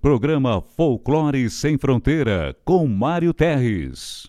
Programa Folclore Sem Fronteira com Mário Terres.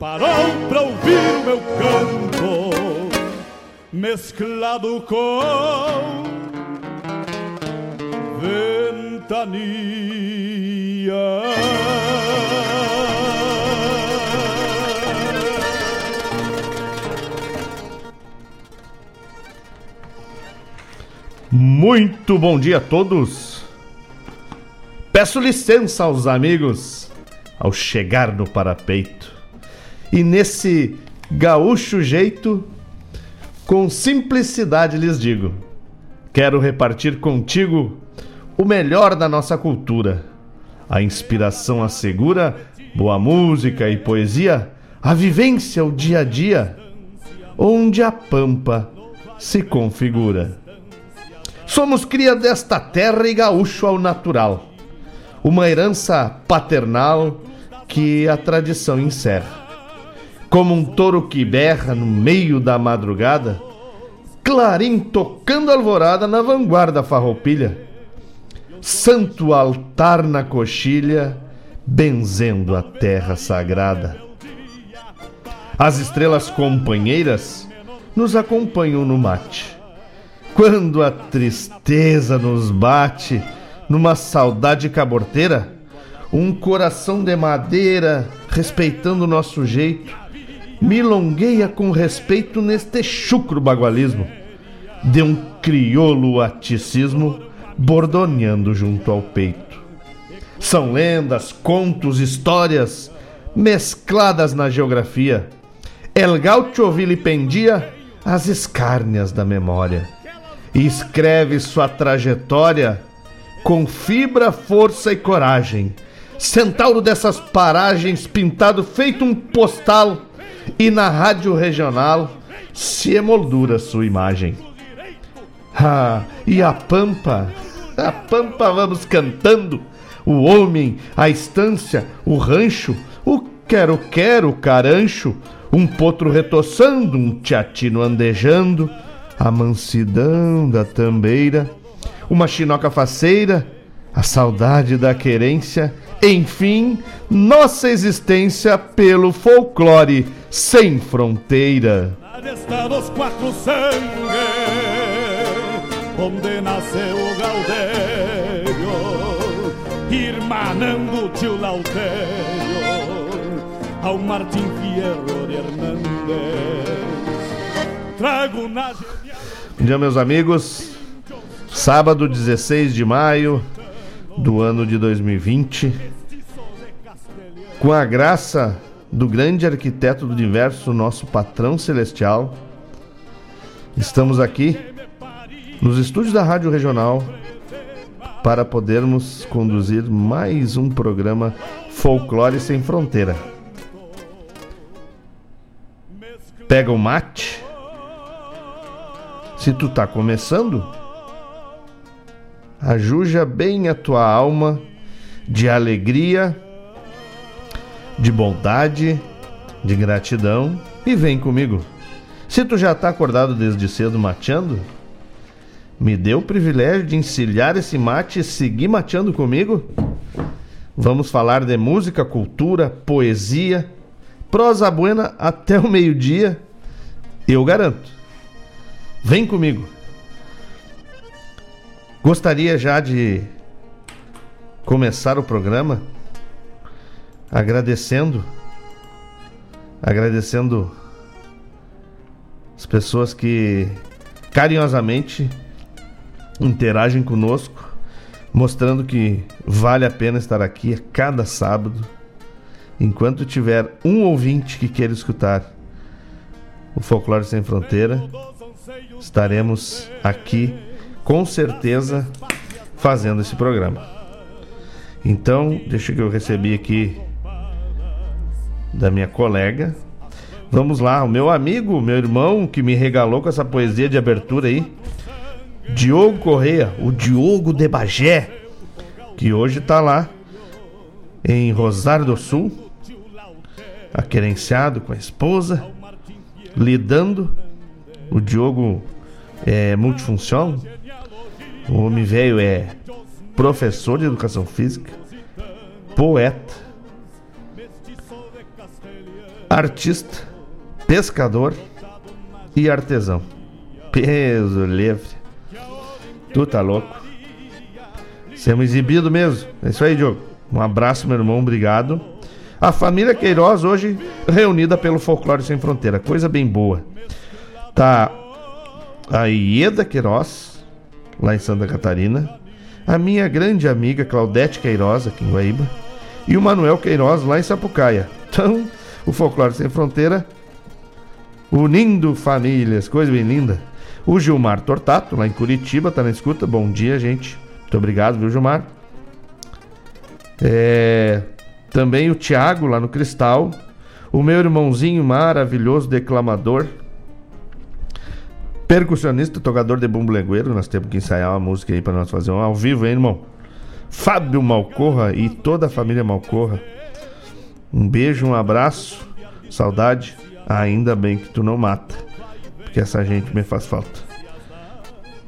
parou pra ouvir o meu canto, mesclado com ventania. Muito bom dia a todos. Peço licença aos amigos ao chegar no parapeito. E nesse gaúcho jeito, com simplicidade lhes digo: quero repartir contigo o melhor da nossa cultura. A inspiração assegura boa música e poesia, a vivência, o dia a dia, onde a pampa se configura. Somos cria desta terra e gaúcho ao natural, uma herança paternal que a tradição encerra como um touro que berra no meio da madrugada, clarim tocando alvorada na vanguarda farroupilha, santo altar na coxilha, benzendo a terra sagrada. As estrelas companheiras nos acompanham no mate. Quando a tristeza nos bate numa saudade caborteira, um coração de madeira respeitando o nosso jeito, milongueia com respeito neste chucro bagualismo, de um crioulo aticismo bordoneando junto ao peito. São lendas, contos, histórias mescladas na geografia. El gaucho vilipendia as escárnias da memória e escreve sua trajetória com fibra, força e coragem. Centauro dessas paragens, pintado feito um postal e na rádio regional se emoldura sua imagem. Ah, e a pampa, a pampa vamos cantando, o homem, a estância, o rancho, o quero-quero, carancho, um potro retoçando, um teatino andejando, a mansidão da tambeira, uma chinoca faceira, a saudade da querência, enfim, nossa existência pelo folclore sem fronteira. dos quatro sangues, onde nasceu o Gaudério, irmanando tio Lautério, ao Martim Fierro de Hernández. Trago na Bom dia, meus amigos. Sábado 16 de maio do ano de 2020. Com a graça do grande arquiteto do universo, nosso patrão celestial, estamos aqui nos estúdios da Rádio Regional para podermos conduzir mais um programa Folclore Sem Fronteira. Pega o mate. Se tu tá começando, ajuja bem a tua alma de alegria, de bondade, de gratidão e vem comigo. Se tu já está acordado desde cedo mateando, me dê o privilégio de encilhar esse mate e seguir mateando comigo? Vamos falar de música, cultura, poesia, prosa buena até o meio-dia, eu garanto. Vem comigo. Gostaria já de começar o programa agradecendo agradecendo as pessoas que carinhosamente interagem conosco, mostrando que vale a pena estar aqui a cada sábado. Enquanto tiver um ouvinte que queira escutar o Folclore Sem Fronteira, estaremos aqui com certeza fazendo esse programa. Então, deixa que eu recebi aqui da minha colega, Vamos lá, o meu amigo, meu irmão que me regalou com essa poesia de abertura aí, Diogo Correia, o Diogo de Bagé, que hoje tá lá em Rosário do Sul, aquerenciado com a esposa, lidando. O Diogo é multifunção, o homem velho é professor de educação física, poeta, artista pescador e artesão. Peso livre. Tu tá louco? Semos exibido mesmo. É isso aí, Diogo. Um abraço, meu irmão. Obrigado. A família Queiroz hoje reunida pelo Folclore Sem Fronteira. Coisa bem boa. Tá a Ieda Queiroz, lá em Santa Catarina. A minha grande amiga Claudete Queiroz, aqui em Guaíba. E o Manuel Queiroz, lá em Sapucaia. Então, o Folclore Sem Fronteira unindo famílias, coisa bem linda. O Gilmar Tortato, lá em Curitiba, tá na escuta. Bom dia, gente. Muito obrigado, viu, Gilmar? É... Também o Tiago, lá no Cristal. O meu irmãozinho maravilhoso, declamador. Percussionista, tocador de bumbo lengueiro. Nós temos que ensaiar uma música aí para nós fazer um ao vivo, hein, irmão? Fábio Malcorra e toda a família Malcorra. Um beijo, um abraço, saudade. Ainda bem que tu não mata, porque essa gente me faz falta.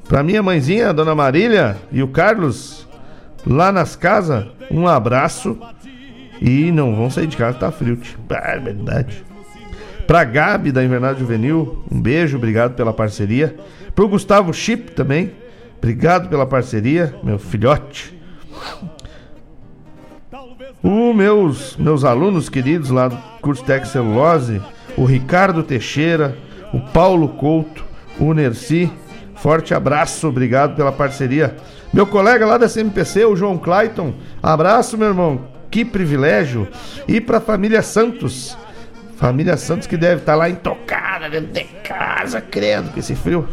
Pra minha mãezinha, a dona Marília e o Carlos, lá nas casas, um abraço. E não vão sair de casa, tá frio. Verdade. Pra Gabi da Invernada Juvenil, um beijo, obrigado pela parceria. Pro Gustavo Chip também, obrigado pela parceria, meu filhote. Os meus, meus alunos queridos lá do curso Tec Celulose, o Ricardo Teixeira, o Paulo Couto, o Nerci. Forte abraço, obrigado pela parceria. Meu colega lá da CMPC, o João Clayton. Abraço, meu irmão. Que privilégio. E para a família Santos. Família Santos que deve estar tá lá intocada dentro de casa, credo, com esse frio.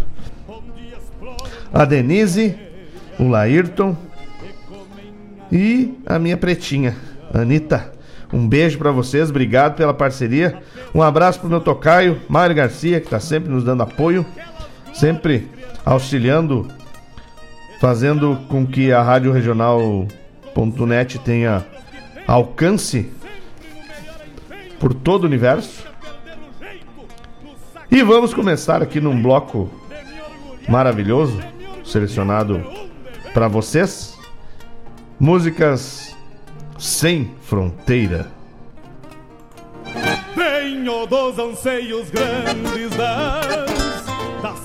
A Denise, o Laírton e a minha pretinha, Anitta. Um beijo para vocês, obrigado pela parceria. Um abraço pro meu tocaio, Mário Garcia, que está sempre nos dando apoio, sempre auxiliando, fazendo com que a Rádio Regional.net tenha alcance por todo o universo. E vamos começar aqui num bloco maravilhoso, selecionado para vocês. Músicas sem fronteira. Venho dos anseios grandes das, das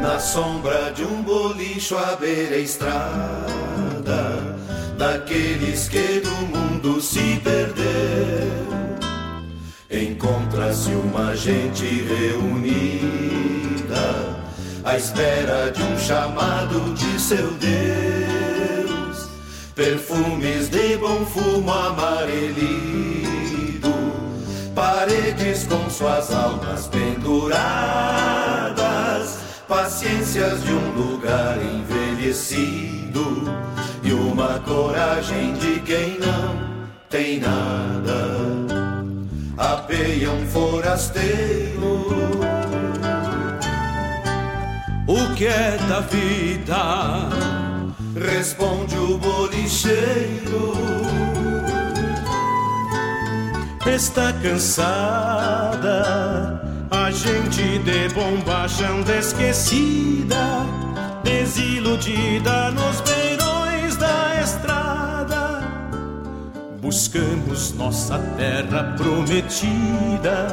Na sombra de um bolicho à beira estrada Daqueles que do mundo se perdeu. Encontra-se uma gente reunida à espera de um chamado de seu Deus. Perfumes de bom fumo amarelido, paredes com suas almas penduradas, paciências de um lugar envelhecido e uma coragem de quem não tem nada apeia um forasteiro. O que é da vida? Responde o bolicheiro. Está cansada a gente de bombacha anda esquecida, desiludida nos beirões da estrada. Buscamos nossa terra prometida,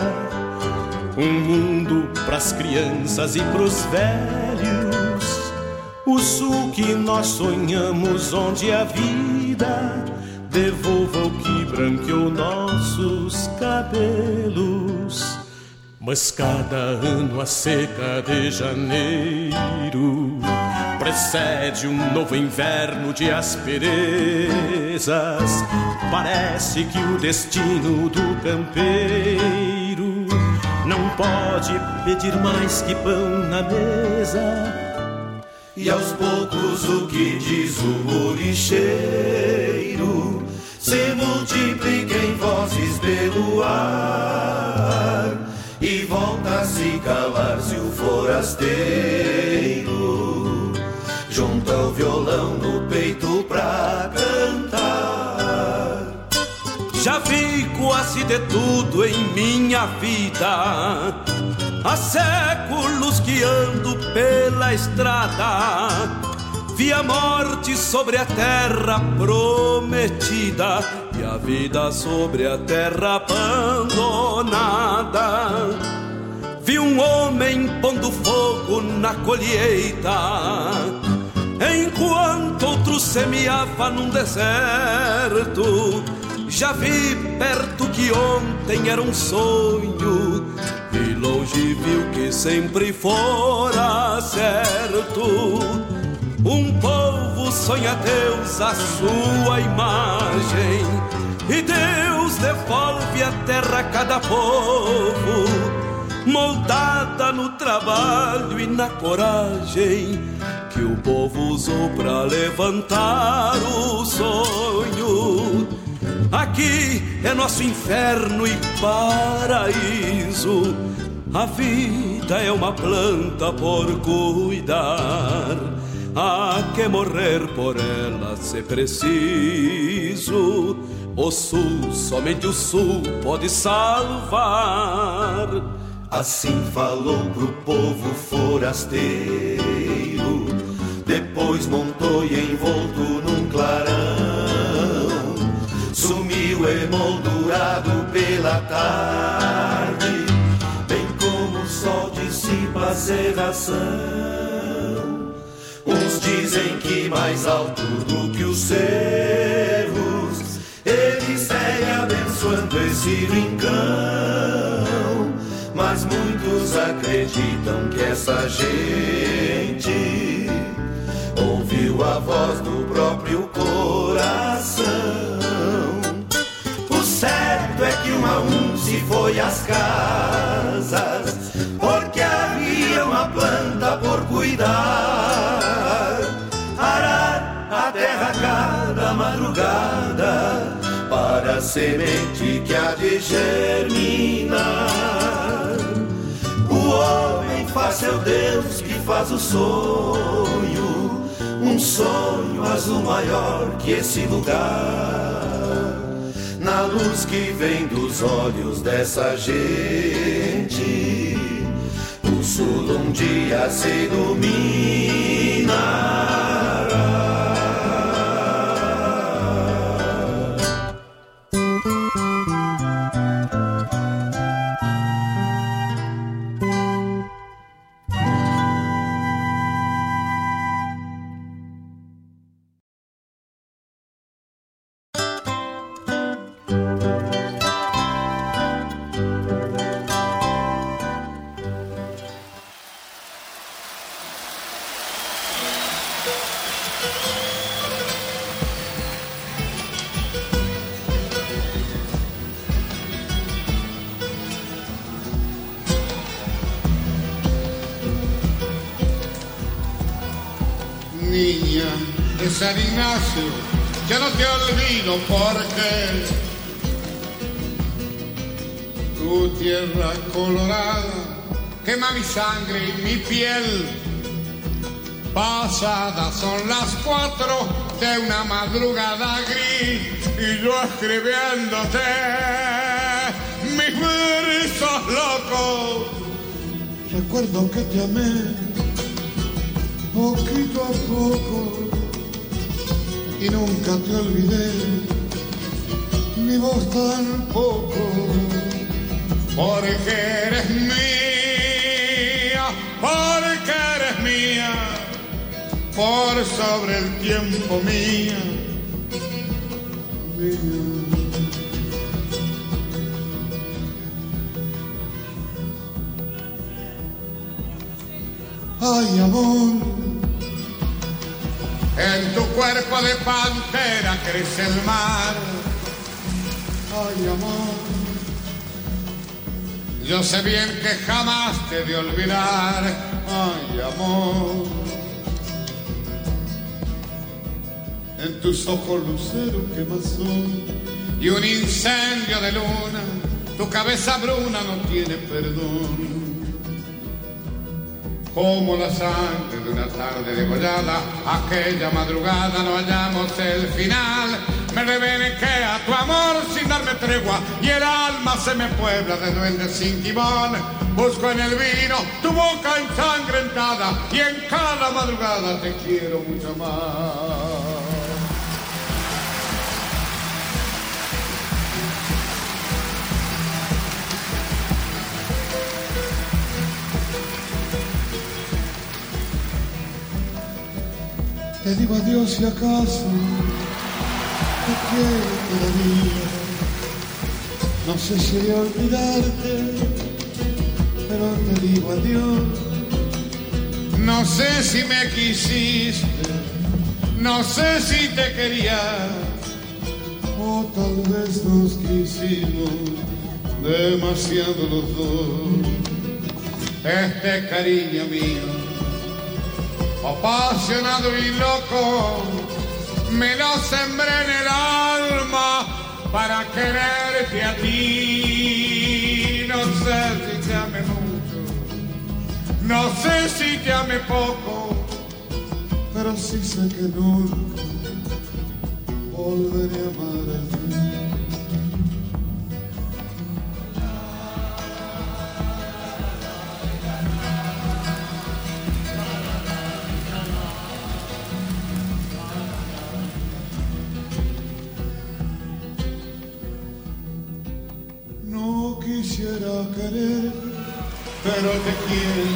um mundo pras crianças e pros velhos. O sul que nós sonhamos, onde a vida devolva o que branqueou nossos cabelos. Mas cada ano a seca de janeiro precede um novo inverno de asperezas. Parece que o destino do campeiro pode pedir mais que pão na mesa. E aos poucos o que diz o lixeiro se multiplica em vozes pelo ar e volta a se calar-se o forasteiro junta o violão no peito pra cantar. Já vi quase de tudo em minha vida. Há séculos que ando pela estrada. Vi a morte sobre a terra prometida e a vida sobre a terra abandonada. Vi um homem pondo fogo na colheita, enquanto outro semeava num deserto. Já vi perto que ontem era um sonho, e longe viu que sempre fora certo. Um povo sonha Deus a sua imagem, e Deus devolve a terra a cada povo, moldada no trabalho e na coragem que o povo usou para levantar o sonho. Aqui é nosso inferno e paraíso. A vida é uma planta por cuidar. Há que morrer por ela se preciso. O sul, somente o sul pode salvar. Assim falou pro povo forasteiro. Depois montou e envolto Sumiu emoldurado pela tarde. Bem como o sol dissipa a serração. Uns dizem que mais alto do que os cerros, ele segue abençoando esse rincão. Mas muitos acreditam que essa gente ouviu a voz do próprio coração. A um se foi às casas, porque havia uma planta por cuidar. Arar a terra cada madrugada para a semente que há de germinar. O homem faz seu Deus que faz o sonho, um sonho azul maior que esse lugar. Na luz que vem dos olhos dessa gente, o sul um dia se iluminará. Quema mi sangre y mi piel. Pasadas son las cuatro de una madrugada gris y yo escribiéndote mis versos locos. Recuerdo que te amé poquito a poco y nunca te olvidé, ni vos tampoco, porque eres mía, porque eres mía, por sobre el tiempo mía, mía. Ay, amor, en tu cuerpo de pantera crece el mar. Ay, amor, yo sé bien que jamás te de olvidar. Ay, amor, en tus ojos lucero quemazón y un incendio de luna, tu cabeza bruna no tiene perdón como la sangre de una tarde degollada, aquella madrugada no hallamos el final. Me que a tu amor sin darme tregua y el alma se me puebla de duendes sin timón. Busco en el vino tu boca ensangrentada y en cada madrugada te quiero mucho más. Te digo adiós si acaso No sé si olvidarte, pero te digo adiós. No sé si me quisiste, no sé si te quería, o tal vez nos quisimos demasiado los dos. Este cariño mío apasionado y loco, me lo sembré en el alma para quererte a ti. No sé si te ame mucho, no sé si te ame poco, pero sí sé que nunca volveré a amar quisiera querer, pero te quiero.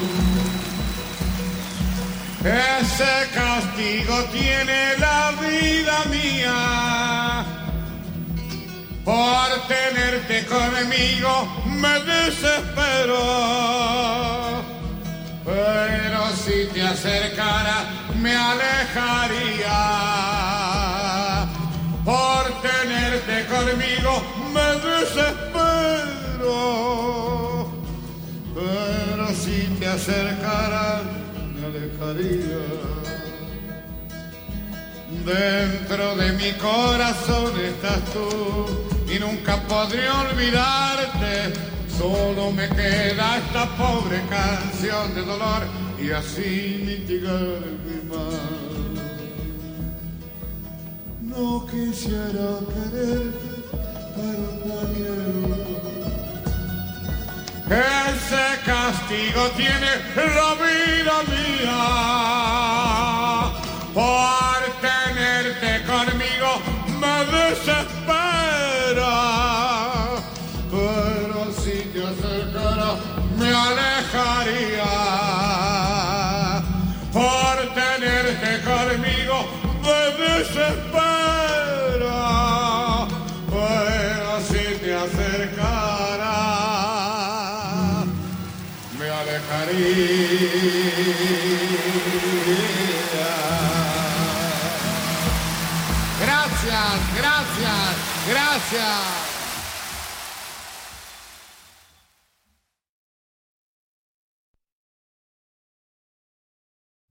Ese castigo tiene la vida mía. Por tenerte conmigo me desespero. Pero si te acercara me alejaría. Por tenerte conmigo me desespero pero si te acercara me alejaría. Dentro de mi corazón estás tú y nunca podré olvidarte. Solo me queda esta pobre canción de dolor y así mitigar mi mal. No quisiera quererte, pero te quiero ese castigo tiene la vida mía. Por tenerte conmigo me desespera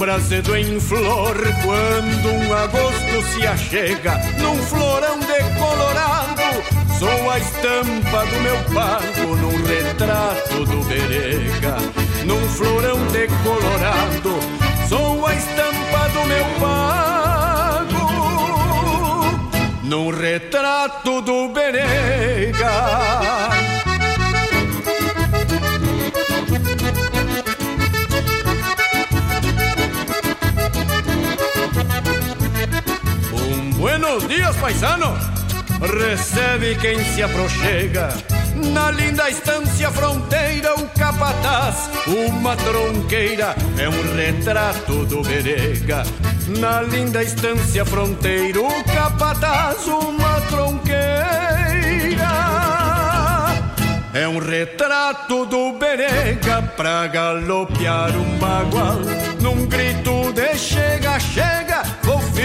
Brasedo em flor Quando um agosto se achega Num florão decolorado Sou a estampa do meu pago Num retrato do berega. Num florão decolorado Sou a estampa do meu pago Num retrato do berega buenos dias, paisano. Recebe quem se aproxega. Na linda estância fronteira, o capataz, uma tronqueira, é um retrato do berega. Na linda estância fronteira, o capataz, uma tronqueira, é um retrato do berega pra galopear um bagual. Num grito de chega, chega, vou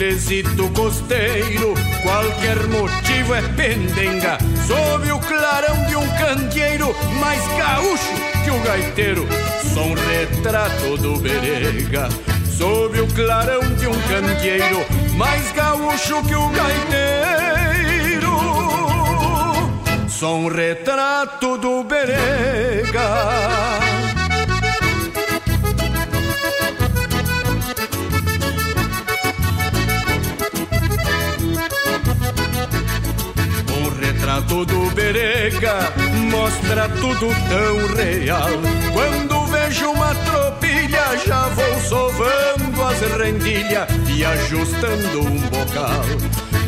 Num bailezito costeiro, qualquer motivo é pendenga. Sob o clarão de um candeeiro, mais gaúcho que o gaiteiro. Sou um retrato do berega. Sob o clarão de um candeeiro, mais gaúcho que o gaiteiro. Sou um retrato do berega. Um retrato do Berega mostra tudo tão real. Quando vejo uma tropilha, já vou sovando as rendilhas e ajustando um bocal.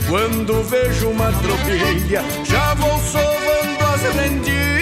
Quando vejo uma tropilha, já vou sovando as rendilhas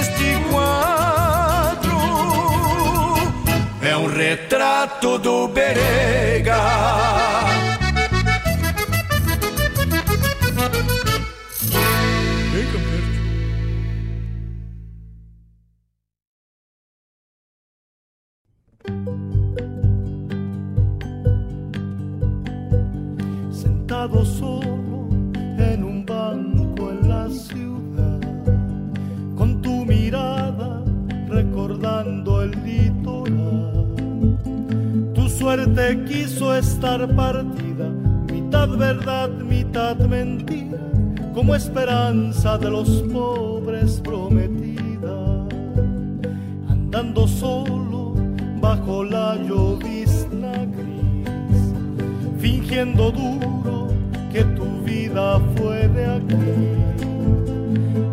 retrato do Berega. Suerte quiso estar partida, mitad verdad, mitad mentira, como esperanza de los pobres prometida. Andando solo bajo la llovizna gris, fingiendo duro que tu vida fue de aquí.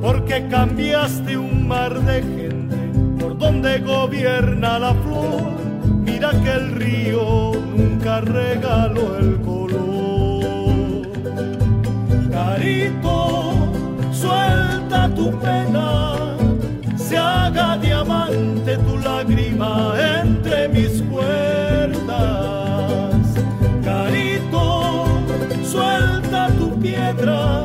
Porque cambiaste un mar de gente por donde gobierna la flor, mira que el río nunca regaló el color. Carito, suelta tu pena, se haga diamante tu lágrima entre mis cuerdas. Carito, suelta tu piedra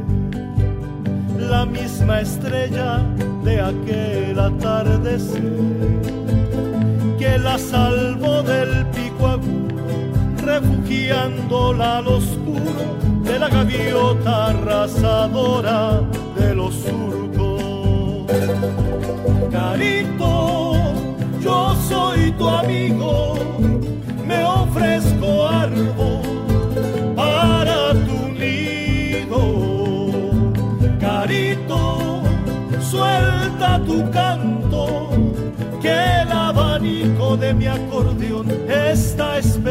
la misma estrella de aquel atardecer que la salvó del pico agudo, refugiándola al oscuro de la gaviota arrasadora de los surcos. Carito, yo soy tu amigo, me ofrezco árbol suelta tu canto, que el abanico de mi acordeón está esperando.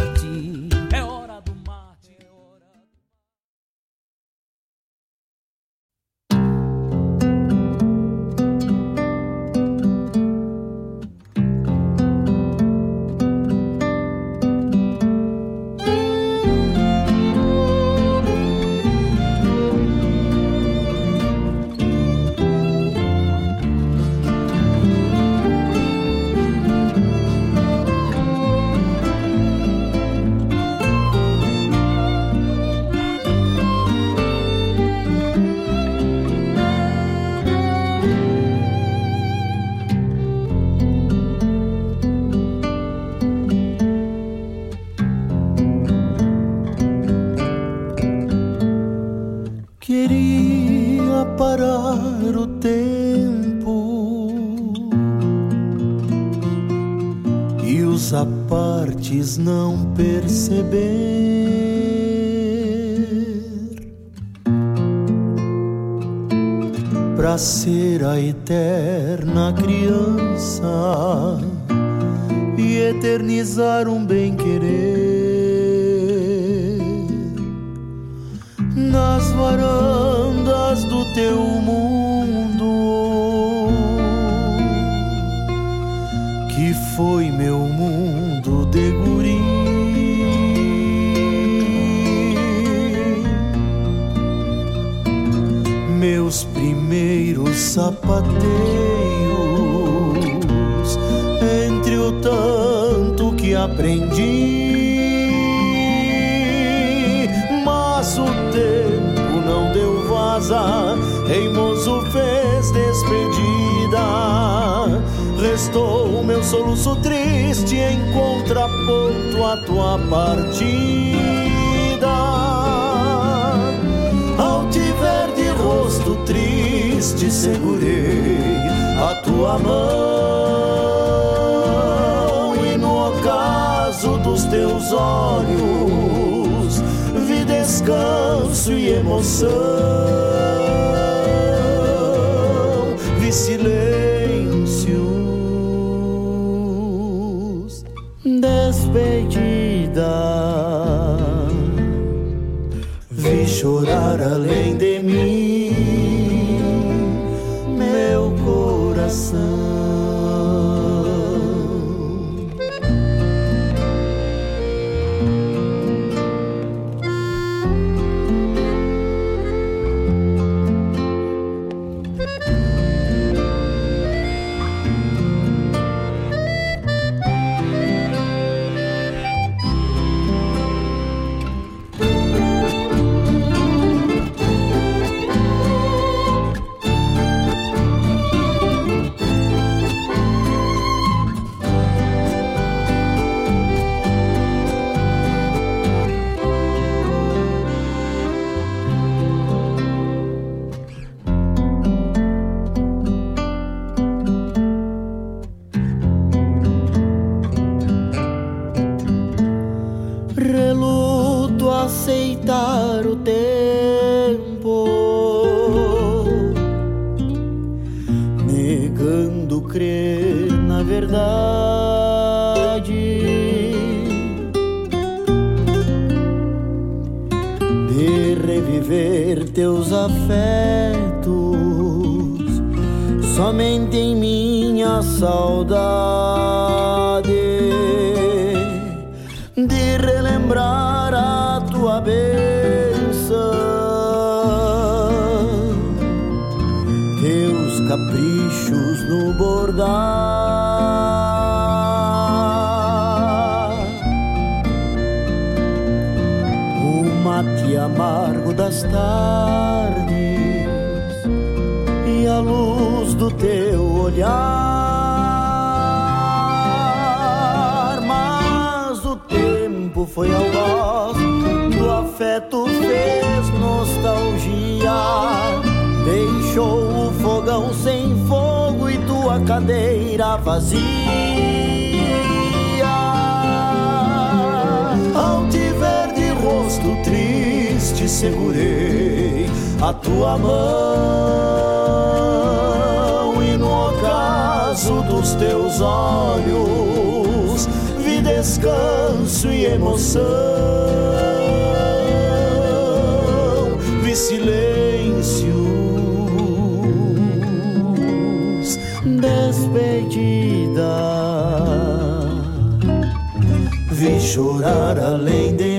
Emoção, caprichos no bordar, o mate amargo das tardes e a luz do teu olhar, mas o tempo foi algoz do afeto fez nostalgia, deixou fogão sem fogo e tua cadeira vazia. Ao te ver de rosto triste, segurei a tua mão e no ocaso dos teus olhos vi descanso e emoção, vi silêncios, despedida, vi chorar além de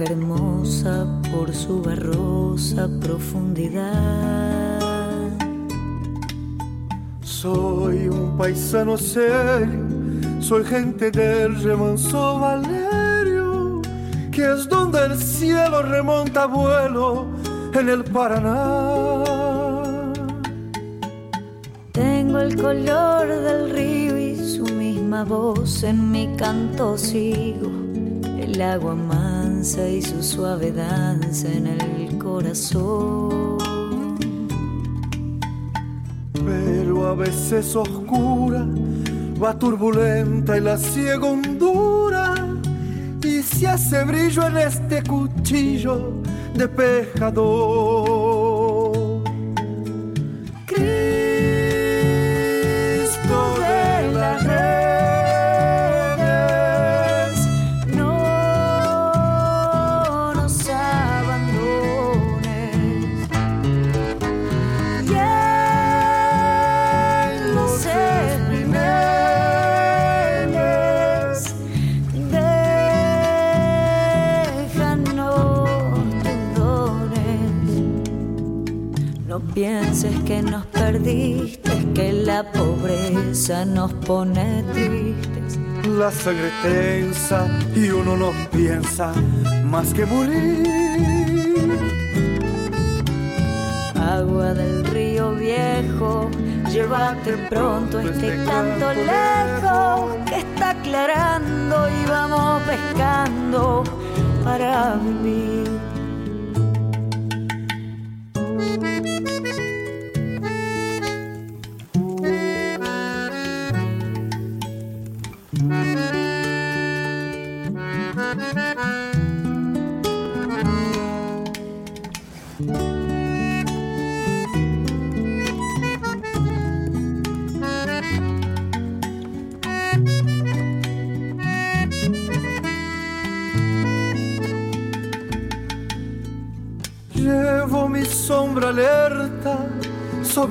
hermosa por su barrosa profundidad. Soy un paisano serio, soy gente del remanso Valerio, que es donde el cielo remonta vuelo en el Paraná. Tengo el color del río y su misma voz en mi canto sigo. El agua y su suave danza en el corazón. Pero a veces oscura, va turbulenta y la ciega hondura. Y se hace brillo en este cuchillo de pescador. Nos pone tristes. La sangre tensa y uno no piensa más que morir. Agua del río viejo, llévate pronto este canto lejos que está aclarando y vamos pescando para vivir.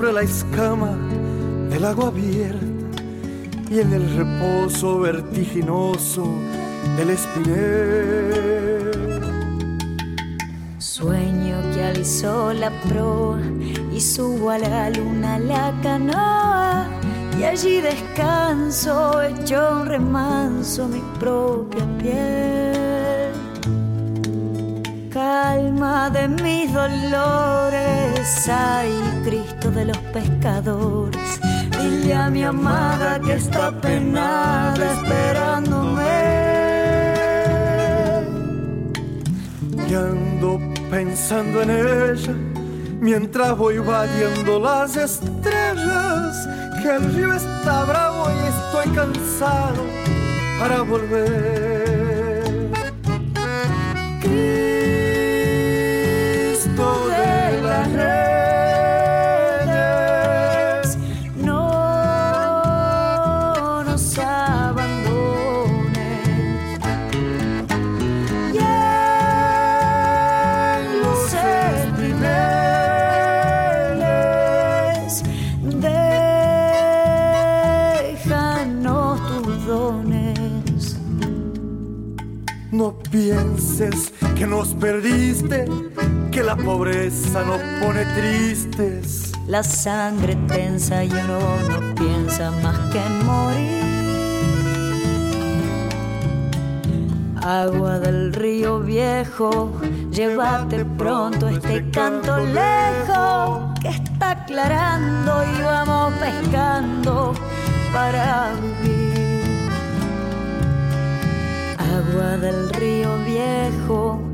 Sobre la escama del agua abierta y en el reposo vertiginoso del espinel. Sueño que alzó la proa y subo a la luna la canoa y allí descanso hecho un remanso mi propia piel. Calma de mis dolores, ay Cristo de los pescadores, dile a mi amada que está penada esperándome. Y ando pensando en ella mientras voy vadeando las estrellas. Que el río está bravo y estoy cansado para volver. Que nos perdiste, que la pobreza nos pone tristes. La sangre tensa y uno no piensa más que en morir. Agua del río viejo, llévate pronto este canto lejos que está aclarando y vamos pescando para vivir. Agua del río viejo,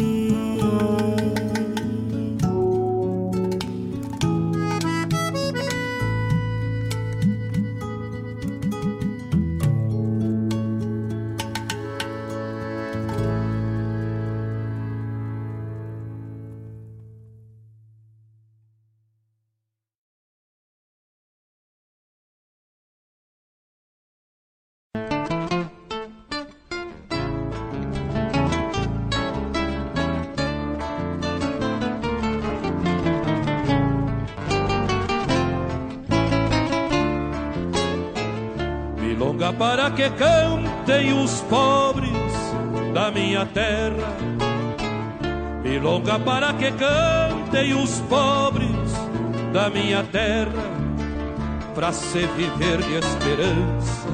Para que cantem os pobres da minha terra. Milonga para que cantem os pobres da minha terra. Pra se viver de esperança,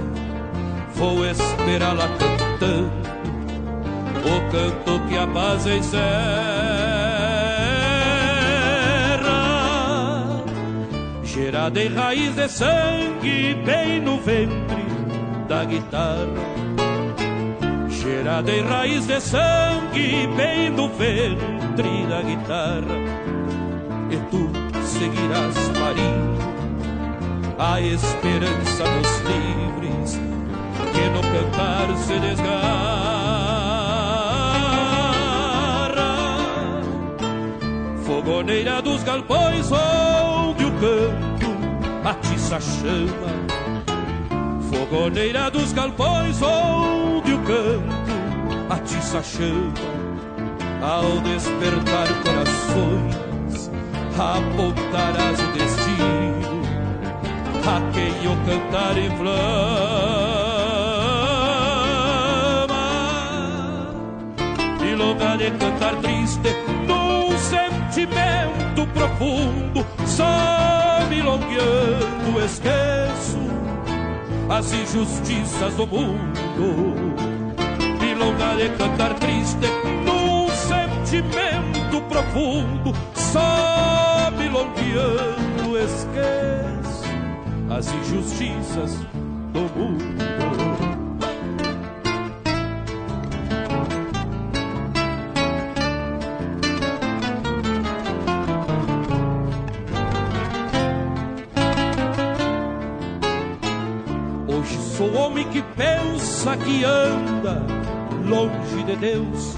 vou esperá-la cantando o canto que a paz encerra. gerada em raiz de sangue bem no ventre da guitarra. Gerada em raiz de sangue bem no ventre da guitarra. E tu seguirás parindo a esperança dos livres que no cantar se desgarra. Fogoneira dos galpões onde o canto atiça chama Fogoneira dos galpões onde o canto atiça chama Ao despertar corações apontarás o destino A quem o cantar inflama. E lugar de cantar triste num sentimento profundo Só milongueando esqueço as injustiças do mundo. Milonga de cantar triste num sentimento profundo, só milongueando esqueço as injustiças do mundo. Que anda longe de Deus.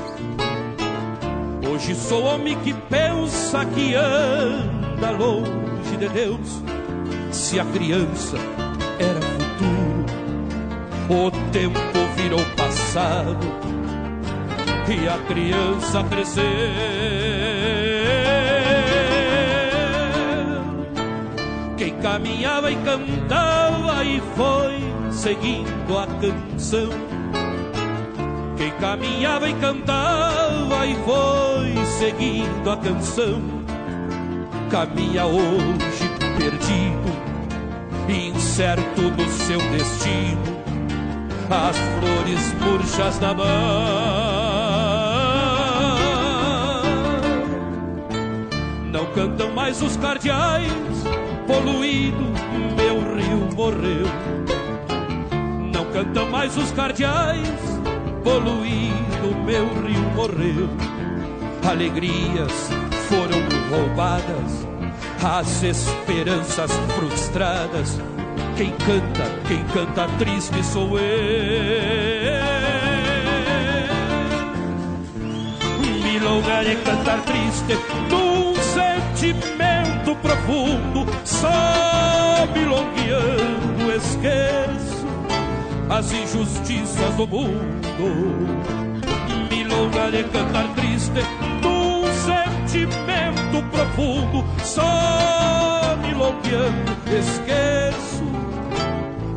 Hoje sou homem que pensa que anda longe de Deus. Se a criança era futuro, o tempo virou passado e a criança cresceu. Quem caminhava e cantava e foi seguindo a canção. Quem caminhava e cantava e foi seguindo a canção. Caminha hoje perdido, incerto no seu destino. As flores murchas na mão. Não cantam mais os cardeais, poluído, meu rio morreu. Cantam mais os cardeais, poluído, meu rio morreu. Alegrias foram roubadas, as esperanças frustradas. Quem canta, quem canta triste sou eu. Milonga de cantar triste num sentimento profundo, só milongueando esqueço as injustiças do mundo. Milonga de cantar triste num sentimento profundo, só milongueando esqueço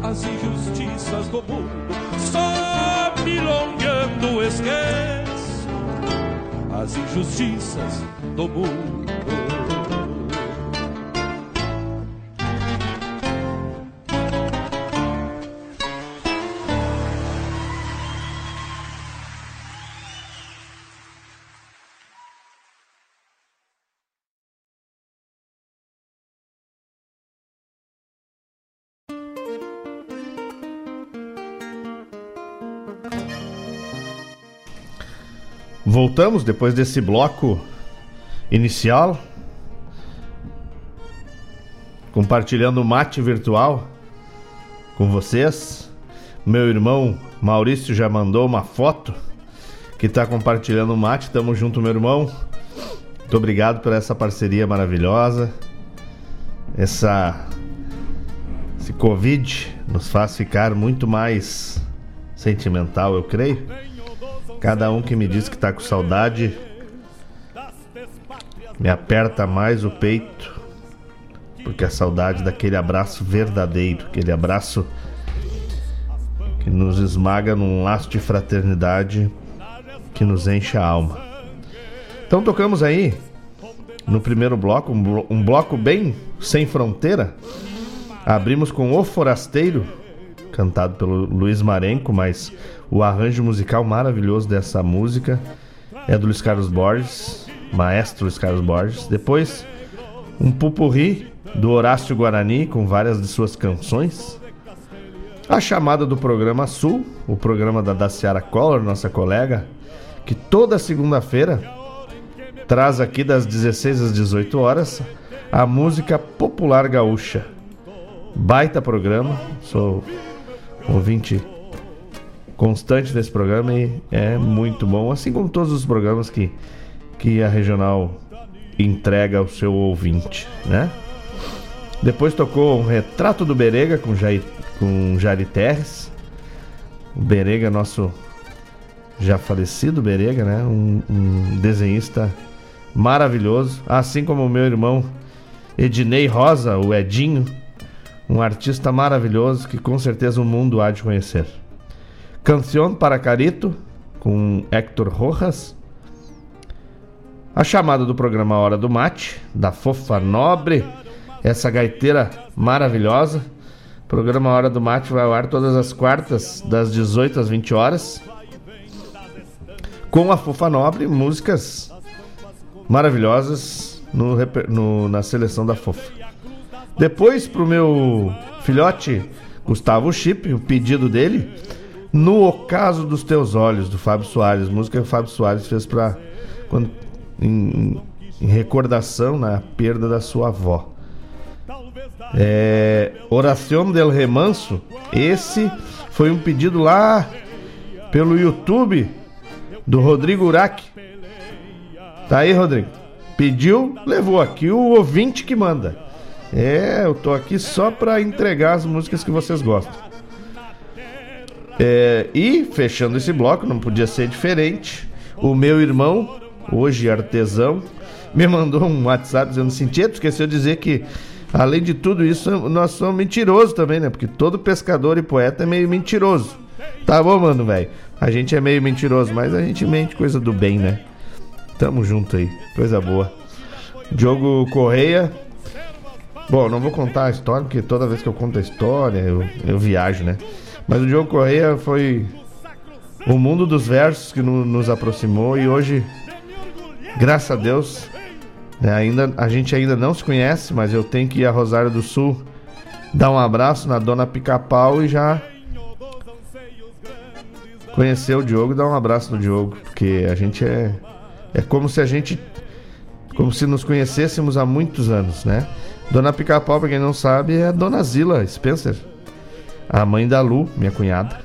as injustiças do mundo. Só milongueando esqueço as injustiças do mundo. Voltamos depois desse bloco inicial. Compartilhando mate virtual com vocês. Meu irmão Maurício já mandou uma foto que está compartilhando o mate. Tamo junto, meu irmão. Muito obrigado por essa parceria maravilhosa. Essa esse Covid nos faz ficar muito mais sentimental, eu creio. Cada um que me diz que tá com saudade me aperta mais o peito, porque a saudade daquele abraço verdadeiro, aquele abraço que nos esmaga num laço de fraternidade que nos enche a alma. Então tocamos aí no primeiro bloco, um, blo um bloco bem sem fronteira. Abrimos com O Forasteiro, cantado pelo Luiz Marenco, mas o arranjo musical maravilhoso dessa música é do Luiz Carlos Borges, maestro Luiz Carlos Borges. Depois, um pupurri do Horácio Guarani com várias de suas canções. A chamada do programa Sul, o programa da Daciara Collor, nossa colega, que toda segunda-feira traz aqui das 16 às 18 horas a música popular gaúcha. Baita programa, sou ouvinte constante desse programa e é muito bom, assim como todos os programas que, que a regional entrega ao seu ouvinte, né? Depois tocou um retrato do Berega com Jair, com Jari Terres. O Berega, nosso já falecido Berega, né? Um, um, desenhista maravilhoso, assim como o meu irmão Ednei Rosa, o Edinho, um artista maravilhoso que com certeza o mundo há de conhecer. Canção para Carito, com Héctor Rojas. A chamada do programa Hora do Mate, da Fofa Nobre, essa gaiteira maravilhosa. O programa Hora do Mate vai ao ar todas as quartas, das 18 às 20 horas. Com a Fofa Nobre, músicas maravilhosas no, no, na seleção da Fofa. Depois, pro meu filhote Gustavo Chip, o pedido dele, No Ocaso dos Teus Olhos, do Fábio Soares, música que o Fábio Soares fez para quando em, em recordação na perda da sua avó. É, Oração del Remanso, esse foi um pedido lá pelo YouTube do Rodrigo Urac. Tá aí, Rodrigo? Pediu, levou aqui o ouvinte que manda. É, eu tô aqui só para entregar as músicas que vocês gostam. É, e fechando esse bloco, não podia ser diferente. O meu irmão, hoje artesão, me mandou um WhatsApp dizendo assim: Tieto, esqueceu de dizer que, além de tudo isso, nós somos mentirosos também, né? Porque todo pescador e poeta é meio mentiroso. Tá bom, mano, velho? A gente é meio mentiroso, mas a gente mente coisa do bem, né? Tamo junto aí, coisa boa. Diogo Correia. Bom, não vou contar a história, porque toda vez que eu conto a história, eu, eu viajo, né? Mas o Diogo Correia foi o mundo dos versos que no, nos aproximou e hoje, graças a Deus, né, ainda, a gente ainda não se conhece, mas eu tenho que ir a Rosário do Sul dar um abraço na dona Pica-Pau e já conhecer o Diogo e dar um abraço no Diogo, porque a gente é é como se a gente como se nos conhecêssemos há muitos anos, né? Dona Pica-Pau, pra quem não sabe, é a Dona Zila Spencer, a mãe da Lu, minha cunhada.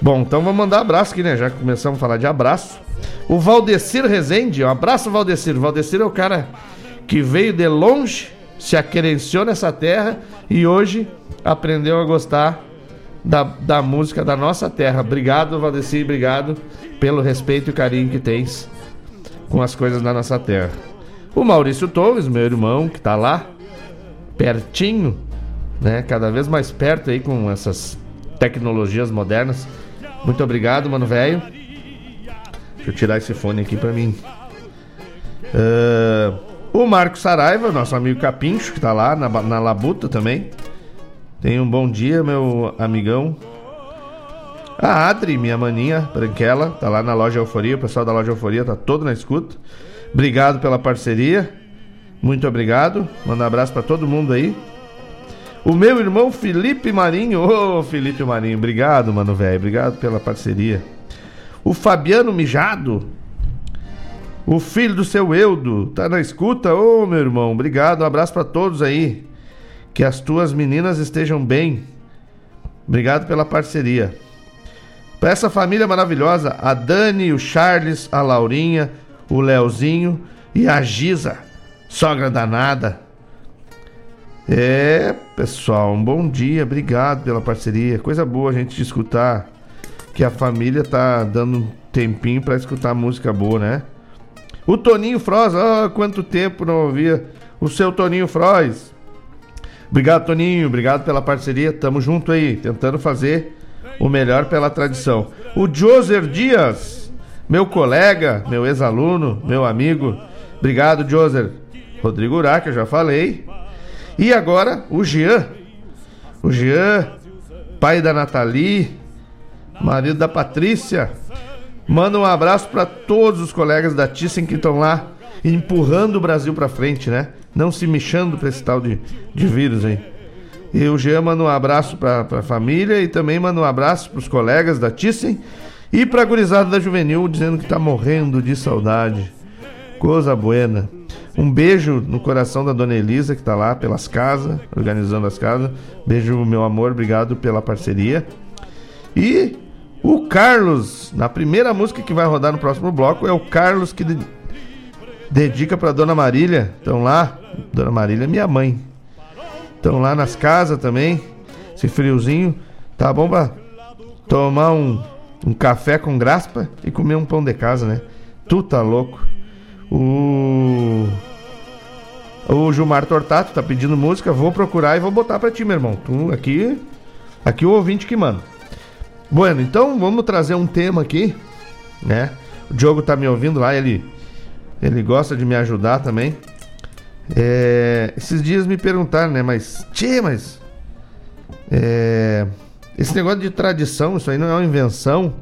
Bom, então vamos mandar abraço aqui, né? Já começamos a falar de abraço. O Valdecir Rezende, um abraço, Valdecir. Valdecir é o cara que veio de longe, se aquerenciou nessa terra e hoje aprendeu a gostar da, da música da nossa terra. Obrigado, Valdecir, obrigado pelo respeito e carinho que tens com as coisas da nossa terra. O Maurício Torres, meu irmão, que tá lá, pertinho, né? Cada vez mais perto aí com essas tecnologias modernas. Muito obrigado, mano velho. Deixa eu tirar esse fone aqui pra mim. Uh, o Marco Saraiva, nosso amigo Capincho, que tá lá na, na Labuta também. Tenha um bom dia, meu amigão. A Adri, minha maninha, branquela, tá lá na loja Euforia. O pessoal da loja Euforia tá todo na escuta. Obrigado pela parceria. Muito obrigado. Manda um abraço para todo mundo aí. O meu irmão Felipe Marinho. Ô, oh, Felipe Marinho, obrigado, mano, velho. Obrigado pela parceria. O Fabiano Mijado. O filho do seu Eudo. Tá na escuta? Ô, oh, meu irmão, obrigado. Um abraço para todos aí. Que as tuas meninas estejam bem. Obrigado pela parceria. Para essa família maravilhosa, a Dani, o Charles, a Laurinha, o Leozinho e a Giza, sogra danada. É, pessoal, um bom dia, obrigado pela parceria. Coisa boa a gente escutar que a família tá dando um tempinho para escutar música boa, né? O Toninho Froz, oh, quanto tempo não ouvia o seu Toninho Froz. Obrigado, Toninho. Obrigado pela parceria. Tamo junto aí, tentando fazer o melhor pela tradição. O Joser Dias, meu colega, meu ex-aluno, meu amigo. Obrigado, Joser. Rodrigo Urá, que eu já falei. E agora o Jean. O Jean, pai da Nathalie, marido da Patrícia. Manda um abraço para todos os colegas da Thyssen que estão lá empurrando o Brasil para frente, né? Não se mexendo para esse tal de, de vírus aí. E o Jean manda um abraço para a família e também manda um abraço para os colegas da Thyssen e para a gurizada da Juvenil, dizendo que está morrendo de saudade. Coisa buena. Um beijo no coração da dona Elisa, que está lá pelas casas, organizando as casas. Beijo, meu amor, obrigado pela parceria. E o Carlos, na primeira música que vai rodar no próximo bloco, é o Carlos que de- dedica para dona Marília. Estão lá, dona Marília é minha mãe. Estão lá nas casas também. Esse friozinho, tá bom pra tomar um, um café com graspa e comer um pão de casa, né? Tu tá louco. O. O Gilmar Tortato tá pedindo música, vou procurar e vou botar pra ti, meu irmão. Tu aqui. Aqui o ouvinte que manda. Bueno, então vamos trazer um tema aqui, né? O Diogo tá me ouvindo lá, ele ele gosta de me ajudar também. É, esses dias me perguntaram, né? Mas, tchê, mas. É, esse negócio de tradição, isso aí não é uma invenção.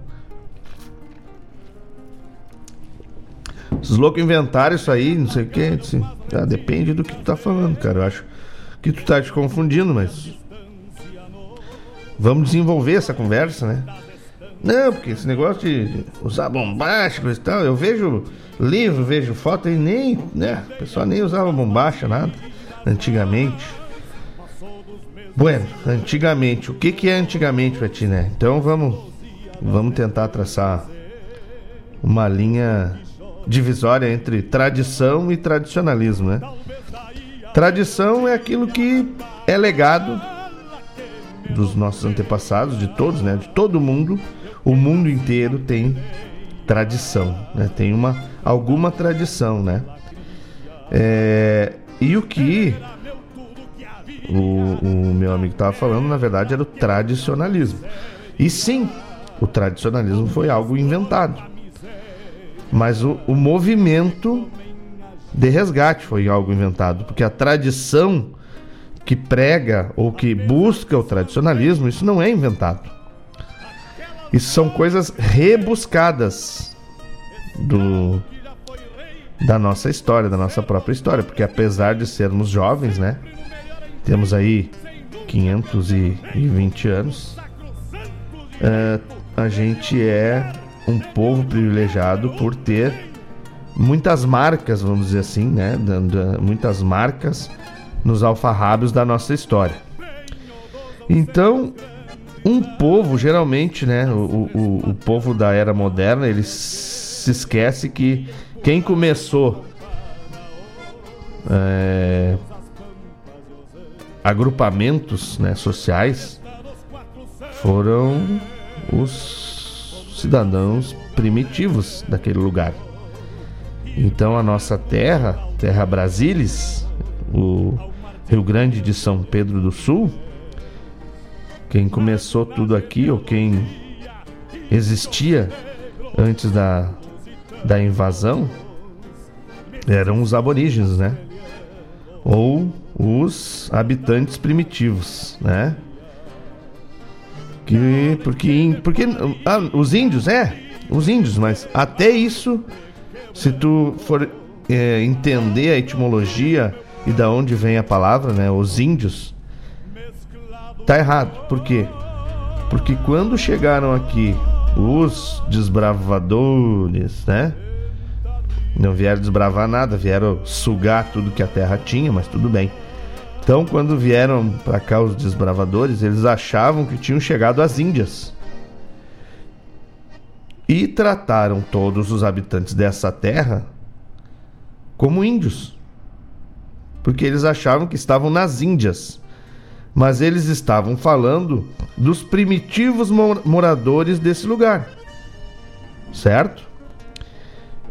Os loucos inventaram isso aí, não sei o que. Assim, ah, depende do que tu tá falando, cara. Eu acho que tu tá te confundindo, mas. Vamos desenvolver essa conversa, né? Não, porque esse negócio de usar bombástico e tal, eu vejo livro, vejo foto e nem, né? O pessoal nem usava bombacha, nada. Antigamente. Bueno, antigamente. O que que é antigamente pra ti, né? Então vamos, vamos tentar traçar uma linha divisória entre tradição e tradicionalismo, né? Tradição é aquilo que é legado dos nossos antepassados, de todos, né? De todo mundo. O mundo inteiro tem tradição, né? Tem uma alguma tradição, né? É, e o que o, o meu amigo estava falando, na verdade, era o tradicionalismo. E sim, o tradicionalismo foi algo inventado. Mas o, o movimento de resgate foi algo inventado, porque a tradição que prega ou que busca o tradicionalismo, isso não é inventado. Isso são coisas rebuscadas do da nossa história, da nossa própria história, porque apesar de sermos jovens, né? Temos aí 520 anos. eh, a gente é um povo privilegiado por ter muitas marcas, vamos dizer assim, né? Dando, muitas marcas nos alfarrábios da nossa história. Então, um povo, geralmente, né? O, o, o povo da era moderna, ele se esquece que quem começou é, agrupamentos né, sociais foram os cidadãos primitivos daquele lugar. Então a nossa terra, terra Brasilis, o Rio Grande de São Pedro do Sul, quem começou tudo aqui, ou quem existia antes da, da invasão, eram os aborígenes, né? Ou os habitantes primitivos, né? Que, porque porque ah, os índios, é, os índios, mas até isso, se tu for é, entender a etimologia e da onde vem a palavra, né? Os índios, tá errado. Por quê? Porque quando chegaram aqui os desbravadores, né? Não vieram desbravar nada, vieram sugar tudo que a terra tinha, mas tudo bem. Então, quando vieram para cá os desbravadores, eles achavam que tinham chegado às Índias. E trataram todos os habitantes dessa terra como índios. Porque eles achavam que estavam nas Índias. Mas eles estavam falando dos primitivos mor- moradores desse lugar. Certo?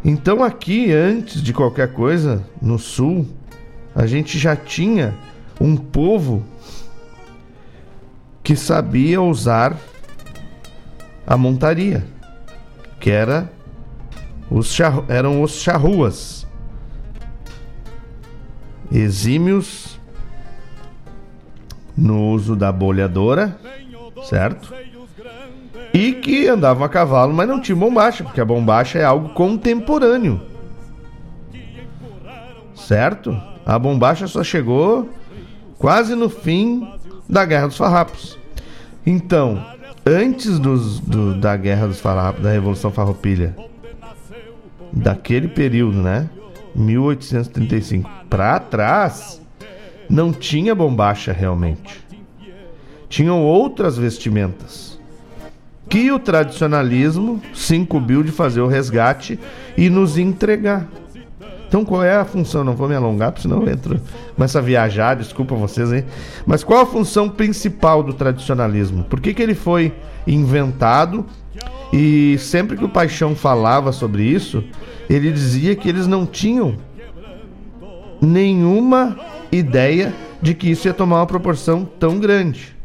Então, aqui, antes de qualquer coisa, no sul, a gente já tinha um povo que sabia usar a montaria, que era os eram os charruas, exímios no uso da bolhadora, certo? E que andavam a cavalo, mas não tinha bombacha, porque a bombacha é algo contemporâneo. Certo? A bombacha só chegou quase no fim da Guerra dos Farrapos. Então, antes dos, do- da Guerra dos Farrapos, da Revolução Farroupilha, daquele período, né? 1835 para trás, não tinha bombacha realmente. Tinham outras vestimentas que o tradicionalismo se incumbiu de fazer o resgate e nos entregar. Então qual é a função? Não vou me alongar, porque senão eu entro, começo a viajar, desculpa vocês aí. Mas qual a função principal do tradicionalismo? Por que, que ele foi inventado? E sempre que o Paixão falava sobre isso, ele dizia que eles não tinham nenhuma ideia de que isso ia tomar uma proporção tão grande.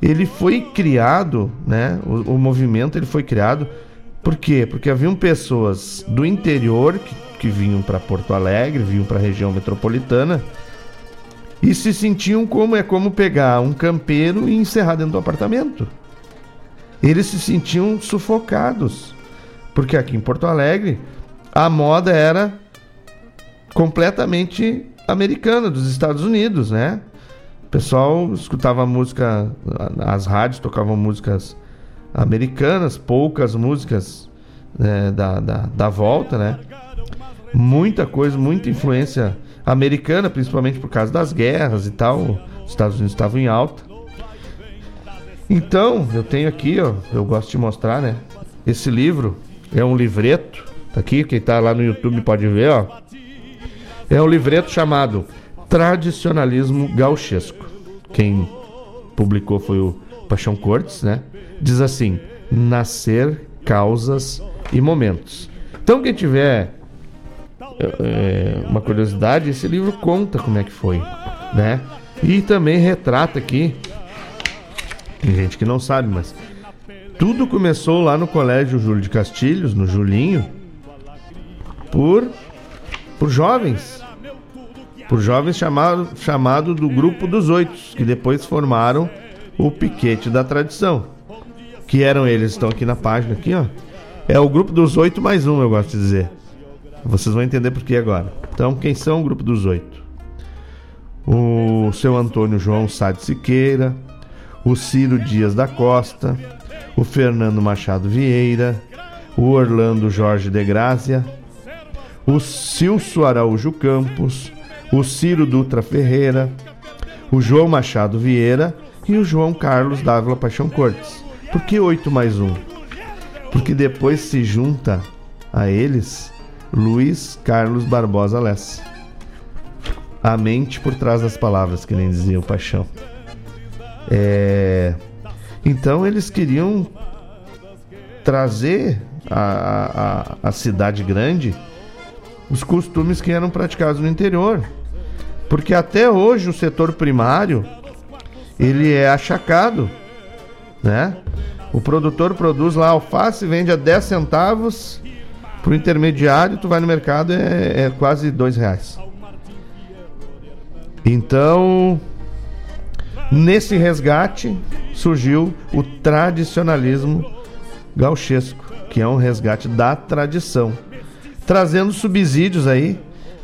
Ele foi criado, né? O, o movimento ele foi criado por quê? Porque haviam pessoas do interior que, que vinham para Porto Alegre, vinham para a região metropolitana e se sentiam como é como pegar um campeiro e encerrar dentro do apartamento. Eles se sentiam sufocados, porque aqui em Porto Alegre a moda era completamente americana, dos Estados Unidos, né? O pessoal escutava música, as rádios tocavam músicas americanas, poucas músicas né, da, da, da volta, né? Muita coisa, muita influência americana, principalmente por causa das guerras e tal. Os Estados Unidos estavam em alta. Então, eu tenho aqui, ó, eu gosto de mostrar, né? Esse livro é um livreto, tá aqui, quem tá lá no YouTube pode ver, ó. É um livreto chamado Tradicionalismo Gauchesco. Quem publicou foi o Paixão Cortes, né? Diz assim: Nascer, causas e momentos. Então, quem tiver é, uma curiosidade, esse livro conta como é que foi, né? E também retrata aqui. Tem gente que não sabe, mas tudo começou lá no Colégio Júlio de Castilhos, no Julinho, por por jovens. Por jovens chamado, chamado do Grupo dos Oito, que depois formaram o Piquete da Tradição. Que eram eles, estão aqui na página, aqui, ó. É o Grupo dos Oito mais um, eu gosto de dizer. Vocês vão entender por que agora. Então, quem são o Grupo dos Oito? O seu Antônio João Sá de Siqueira, o Ciro Dias da Costa, o Fernando Machado Vieira, o Orlando Jorge de Grácia, o Cilso Araújo Campos, o Ciro Dutra Ferreira, o João Machado Vieira e o João Carlos Dávila Paixão Cortes. Por que 8 mais 1? Porque depois se junta a eles Luiz Carlos Barbosa Lessa. A mente por trás das palavras, que nem dizia o Paixão. É... Então eles queriam trazer a, a, a cidade grande os costumes que eram praticados no interior. Porque até hoje o setor primário ele é achacado, né? O produtor produz lá alface, vende a 10 centavos pro intermediário, tu vai no mercado é, é quase dois reais. Então, nesse resgate surgiu o tradicionalismo gauchesco, que é um resgate da tradição, trazendo subsídios aí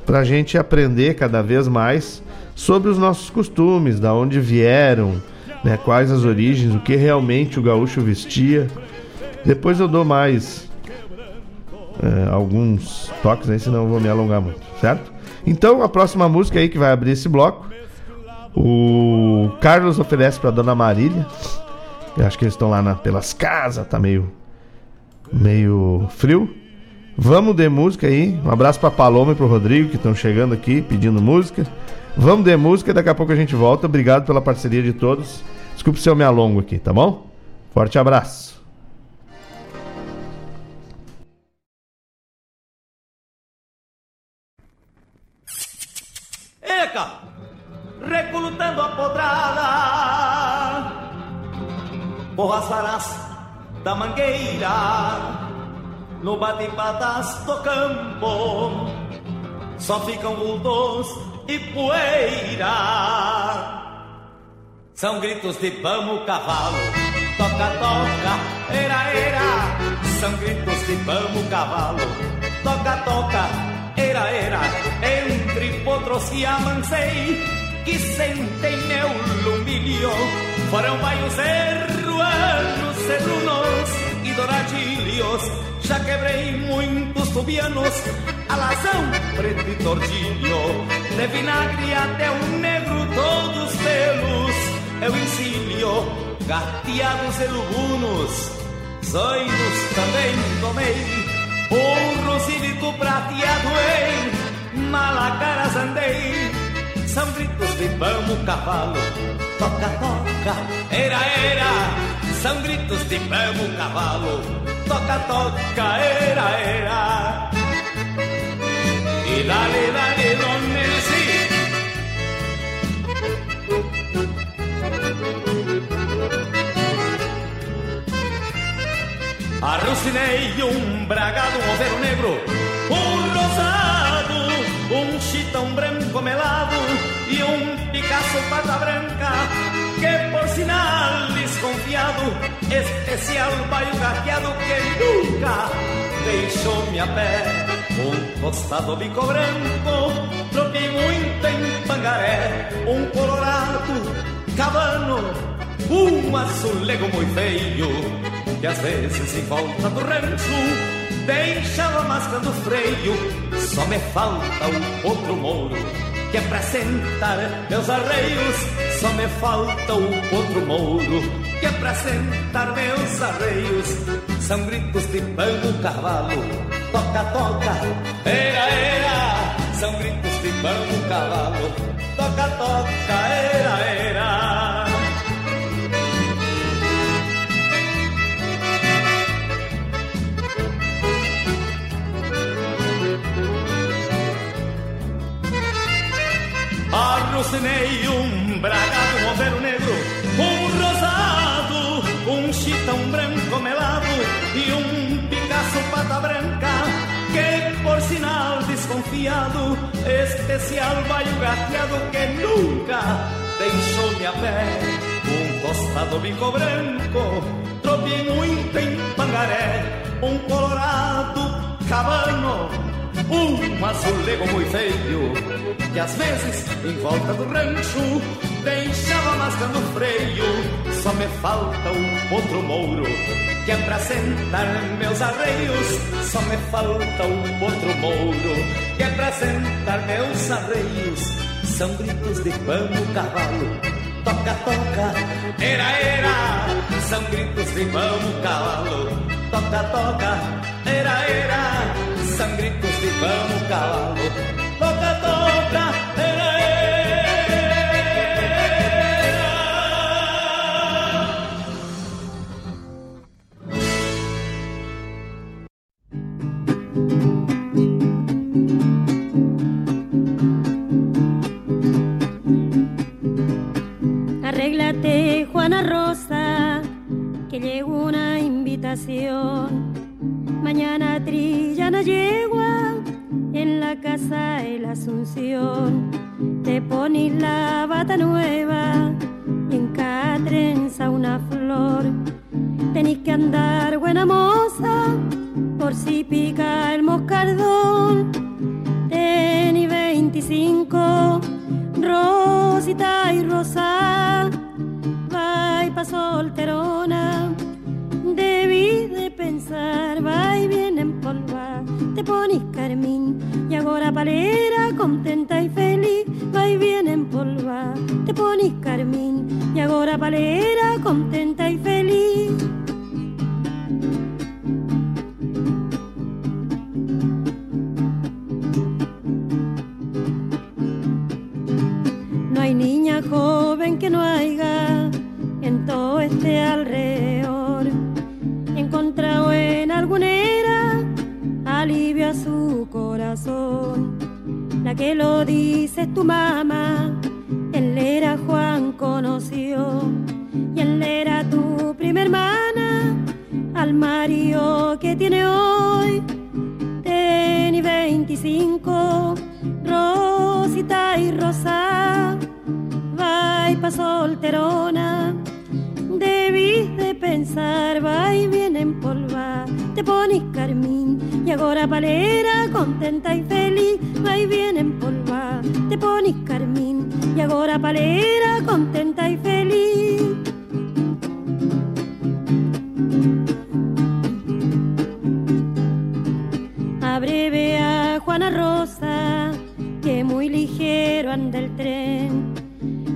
para a gente aprender cada vez mais sobre os nossos costumes, da onde vieram, né, quais as origens, o que realmente o gaúcho vestia. Depois eu dou mais é, alguns toques aí, senão eu vou me alongar muito, certo? Então a próxima música aí que vai abrir esse bloco, o Carlos oferece para Dona Marília. Eu acho que eles estão lá na, pelas casas, tá meio meio frio. Vamos de música aí. Um abraço pra Paloma e pro Rodrigo que estão chegando aqui pedindo música. Vamos de música, daqui a pouco a gente volta. Obrigado pela parceria de todos. Desculpe se eu me alongo aqui, tá bom? Forte abraço. Por as varas da mangueira no bate-patas do campo só ficam vultos e poeira. São gritos de vamos cavalo toca toca era era. São gritos de vamos cavalo toca toca era era. Entre potros que amancei que sentem meu lumilho foram baios erruanos, serrunos e douradilhos já quebrei muitos tubianos alazão, preto e tordilho. De vinagre até o negro todos pelos. Eu ensino gateados e lubunos. Zoinos também tomei um rosilito prateado em malacaras andei são gritos de vamos cavalo toca toca. Era era são gritos de vamos cavalo. Toca toca era era. Y dale, dale, don Nelsi. Arrucinei um bragado, um overo negro, um rosado, um chitão branco melado e um Picasso pata branca, que por sinal desconfiado, especial baio gateado que nunca deixou-me a pé. Um costado bico branco, troquei muito em Pangaré, um colorado, cabano, um azulego muito feio, que às vezes em volta do rancho deixava mascando freio. Só me falta o outro mouro, que é pra sentar meus arreios. Só me falta o outro mouro, que é pra sentar meus arreios. São gritos de pano cavalo toca, toca, era, era, são gritos de vamos cavalo, toca, toca, era, era. Arrucinei um bragado, overo negro, um rosado, um chitão branco melado e um Picasso pata branca que por sinal desconfiado especial vai o gateado que nunca deixou-me a pé. Um tostado bico branco tropi muito em Pangaré um colorado cabano um azulego muito feio que às vezes em volta do rancho deixava mascando freio só me falta um outro mouro que é pra sentar meus arreios. Só me falta um outro mouro, que é pra sentar meus arreios. São gritos de vamos cavalo, toca, toca, era, era. São gritos de vamos cavalo, toca, toca, era, era. São gritos de vamos cavalo, toca, toca. Arréglate, Juana Rosa, que llegó una invitación. Mañana trilla la yegua en la casa de la Asunción. Te pones la bata nueva y en cada trenza una flor. Tenés que andar buena moza por si pica el moscardón. Tení 25, Rosita y Rosa, va y pa' solterona. Debí de pensar, va y viene en polva, te pones carmín y ahora palera, contenta y feliz, va y viene en polva, te pones carmín y ahora palera, contenta y feliz. No hay niña joven que no haya en todo este alrededor La que lo dice es tu mamá, el era conoció. Y él era tu prima hermana, al Mario que tiene hoy. Teni 25, Rosita y Rosa, va pa' solterona. Debís de pensar, va y viene en polva, te pones carmín y ahora palera contenta y feliz, va y viene en polva, te pones carmín. Y ahora palera contenta y feliz. Abreve a Juana Rosa, que muy ligero anda el tren,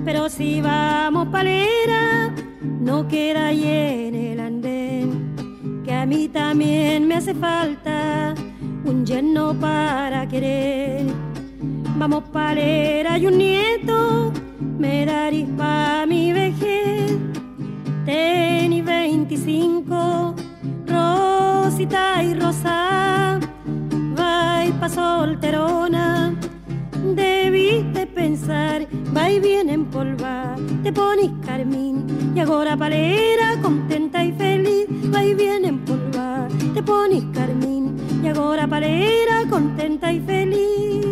pero si vamos palera, no queda ahí mí también me hace falta un lleno para querer. Vamos palera y un nieto, me darís pa' mi vejez. Tení 25, Rosita y Rosa, va y pa' solterona. Debís de pensar, va y viene en polva, te pones carmín y ahora palera contenta y feliz, va y viene en polva, te pones carmín y ahora palera contenta y feliz.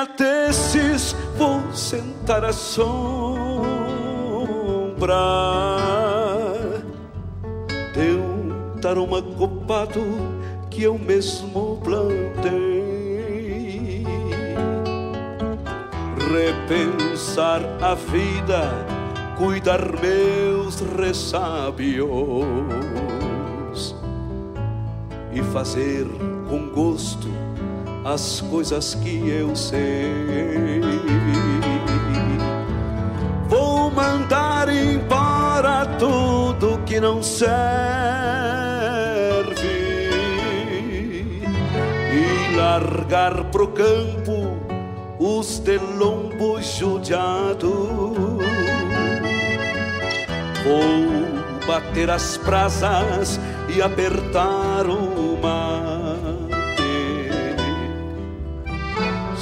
Dia desses vou sentar à sombra de um taroma copado que eu mesmo plantei. Repensar a vida, cuidar meus ressábios e fazer com gosto as coisas que eu sei. Vou mandar embora tudo que não serve e largar pro campo os de lombo. Vou bater as brasas e apertar o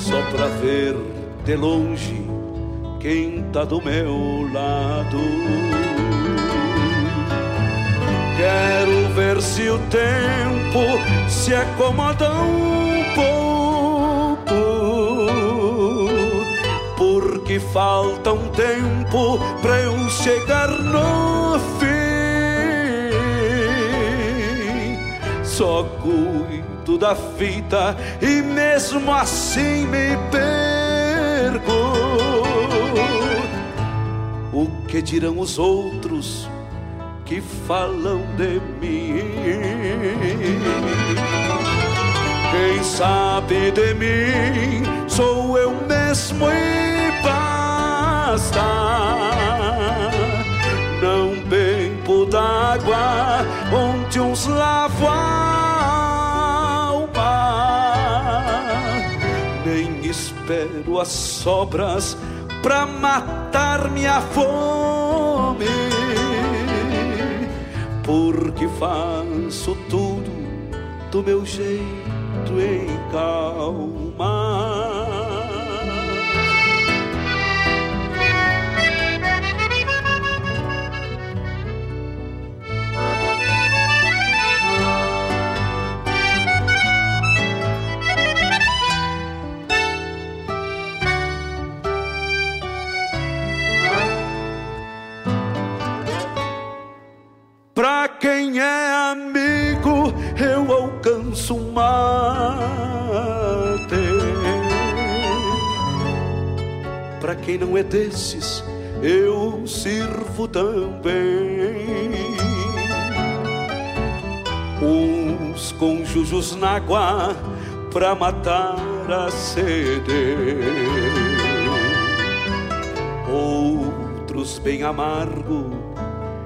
só pra ver de longe quem tá do meu lado. Quero ver se o tempo se acomoda um pouco, porque falta um tempo pra eu chegar no fim. Só cuido da fita e mesmo assim me perco. O que dirão os outros que falam de mim? Quem sabe de mim sou eu mesmo e basta. Não bebo d'água onde uns lavam espero as sobras pra matar minha fome, porque faço tudo do meu jeito em calma. Quem é amigo, eu alcanço mate. Pra quem não é desses, eu sirvo também. Uns conjujos na água pra matar a sede anos bem amargo,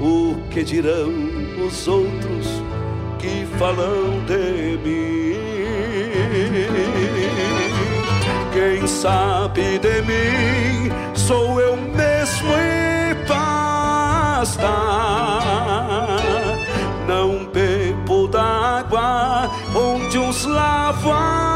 O que dirão os outros que falam de mim? Quem sabe de mim sou eu mesmo e basta. Não bebo d'água onde uns lavam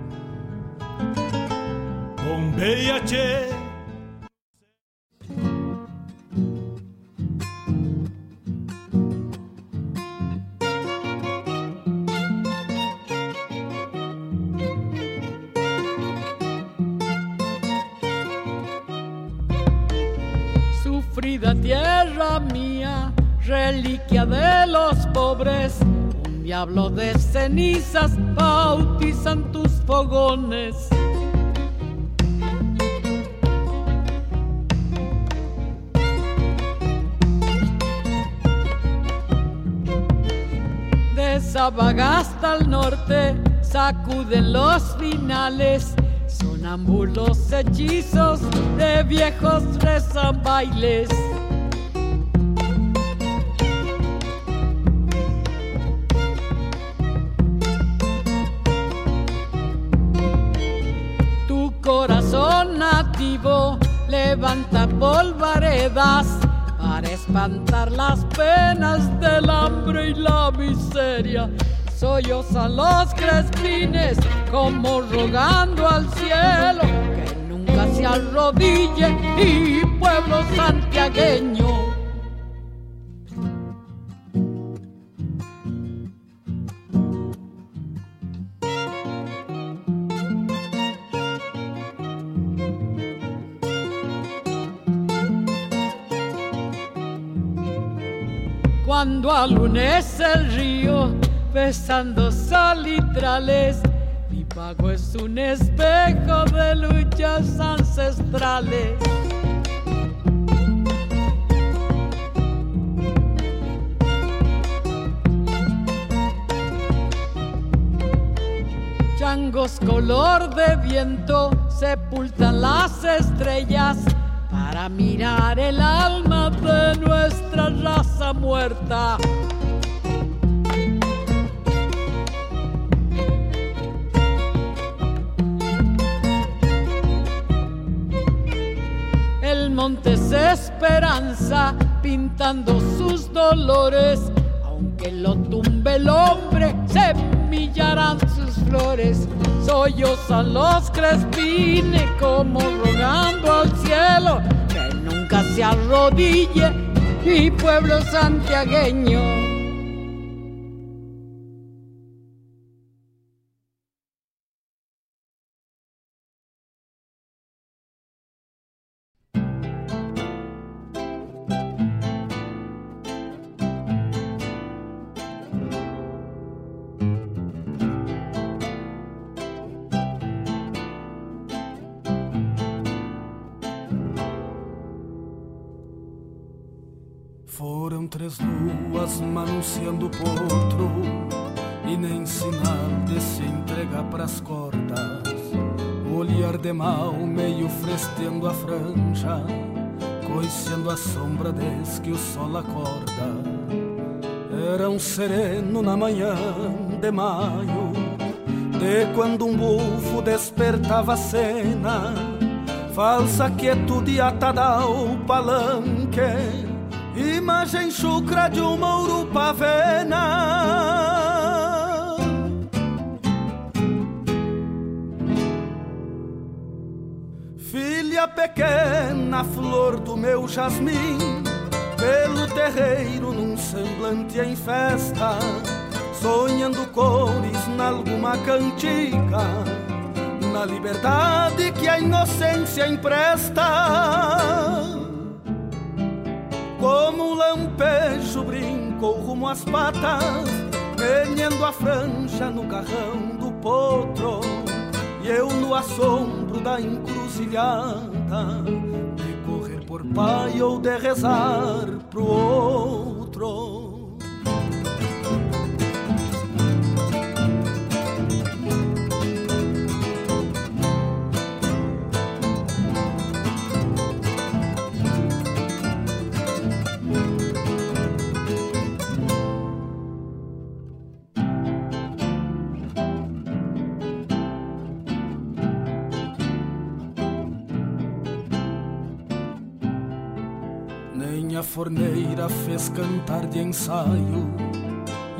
Tchê. Sufrida tierra mía, reliquia de los pobres, un diablo de cenizas bautizan tus fogones. De Sabagasta al norte sacuden los finales, sonambulos hechizos de viejos rezan bailes. Tu corazón nativo levanta polvaredas para espantar las penas del hambre y la miseria. Sollozan los crespines como rogando al cielo que nunca se arrodille y pueblo santiagueño. Cuando alunece el río, besando salitrales, mi pago es un espejo de luchas ancestrales. tangos color de viento sepultan las estrellas para mirar el alma de nuestra raza muerta. El monte es esperanza pintando sus dolores, aunque lo tumbe el hombre, semillarán sus flores. Sollozan los crespines como rogando al cielo nunca se arrodille mi pueblo santiagueño. Três luas manunciando o potro E nem sinal de se entregar pras cordas. Olhar de mal meio frestendo a franja Coiceando a sombra desde que o sol acorda. Era um sereno na manhã de maio De quando um bufo despertava a cena. Falsa quietude atada ao palanque Imagem chucra de uma urupavena. Filha pequena, flor do meu jasmim Pelo terreiro num semblante em festa Sonhando cores nalguma cantiga Na liberdade que a inocência empresta como um lampejo brincou rumo às patas, Menhendo a franja no garrão do potro E eu no assombro da encruzilhada De correr por pai ou de rezar pro outro forneira fez cantar de ensaio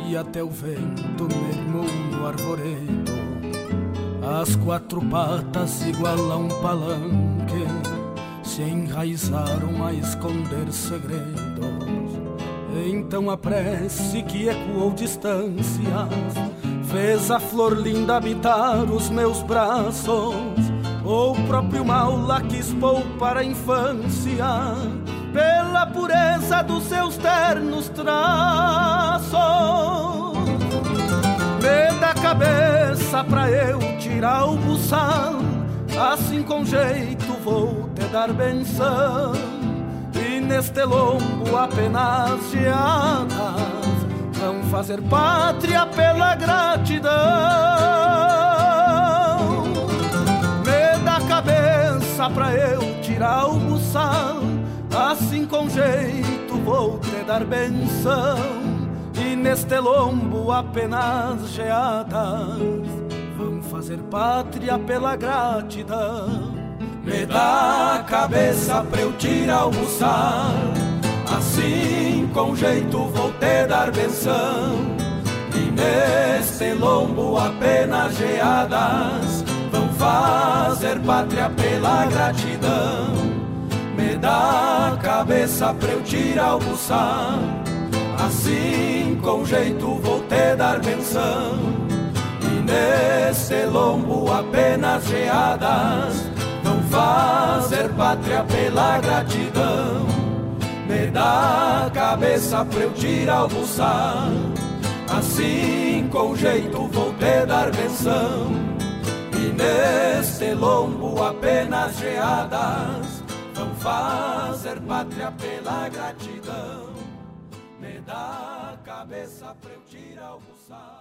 E até o vento mermou no arvoredo. As quatro patas igual a um palanque Se enraizaram a esconder segredos. Então a prece que ecoou distâncias Fez a flor linda habitar os meus braços. Ou o próprio mal lá quis poupar a infância pela pureza dos seus ternos traços. Me dá cabeça pra eu tirar o buçal, assim com jeito vou te dar benção. E neste lombo apenas geadas vão fazer pátria pela gratidão. Me dá cabeça pra eu tirar o buçal Assim com jeito vou te dar benção. E neste lombo apenas geadas Vão fazer pátria pela gratidão. Me dá a cabeça pra eu o buçal Assim com jeito vou te dar benção. E neste lombo apenas geadas Vão fazer pátria pela gratidão me dá cabeça pra eu o buçal Assim com jeito vou te dar benção E nesse lombo apenas geadas Vão fazer pátria pela gratidão. Me dá cabeça pra eu o buçal Assim com jeito vou te dar benção E neste lombo apenas geadas vão fazer pátria pela gratidão. Me dá a cabeça pra eu tirar o buçal.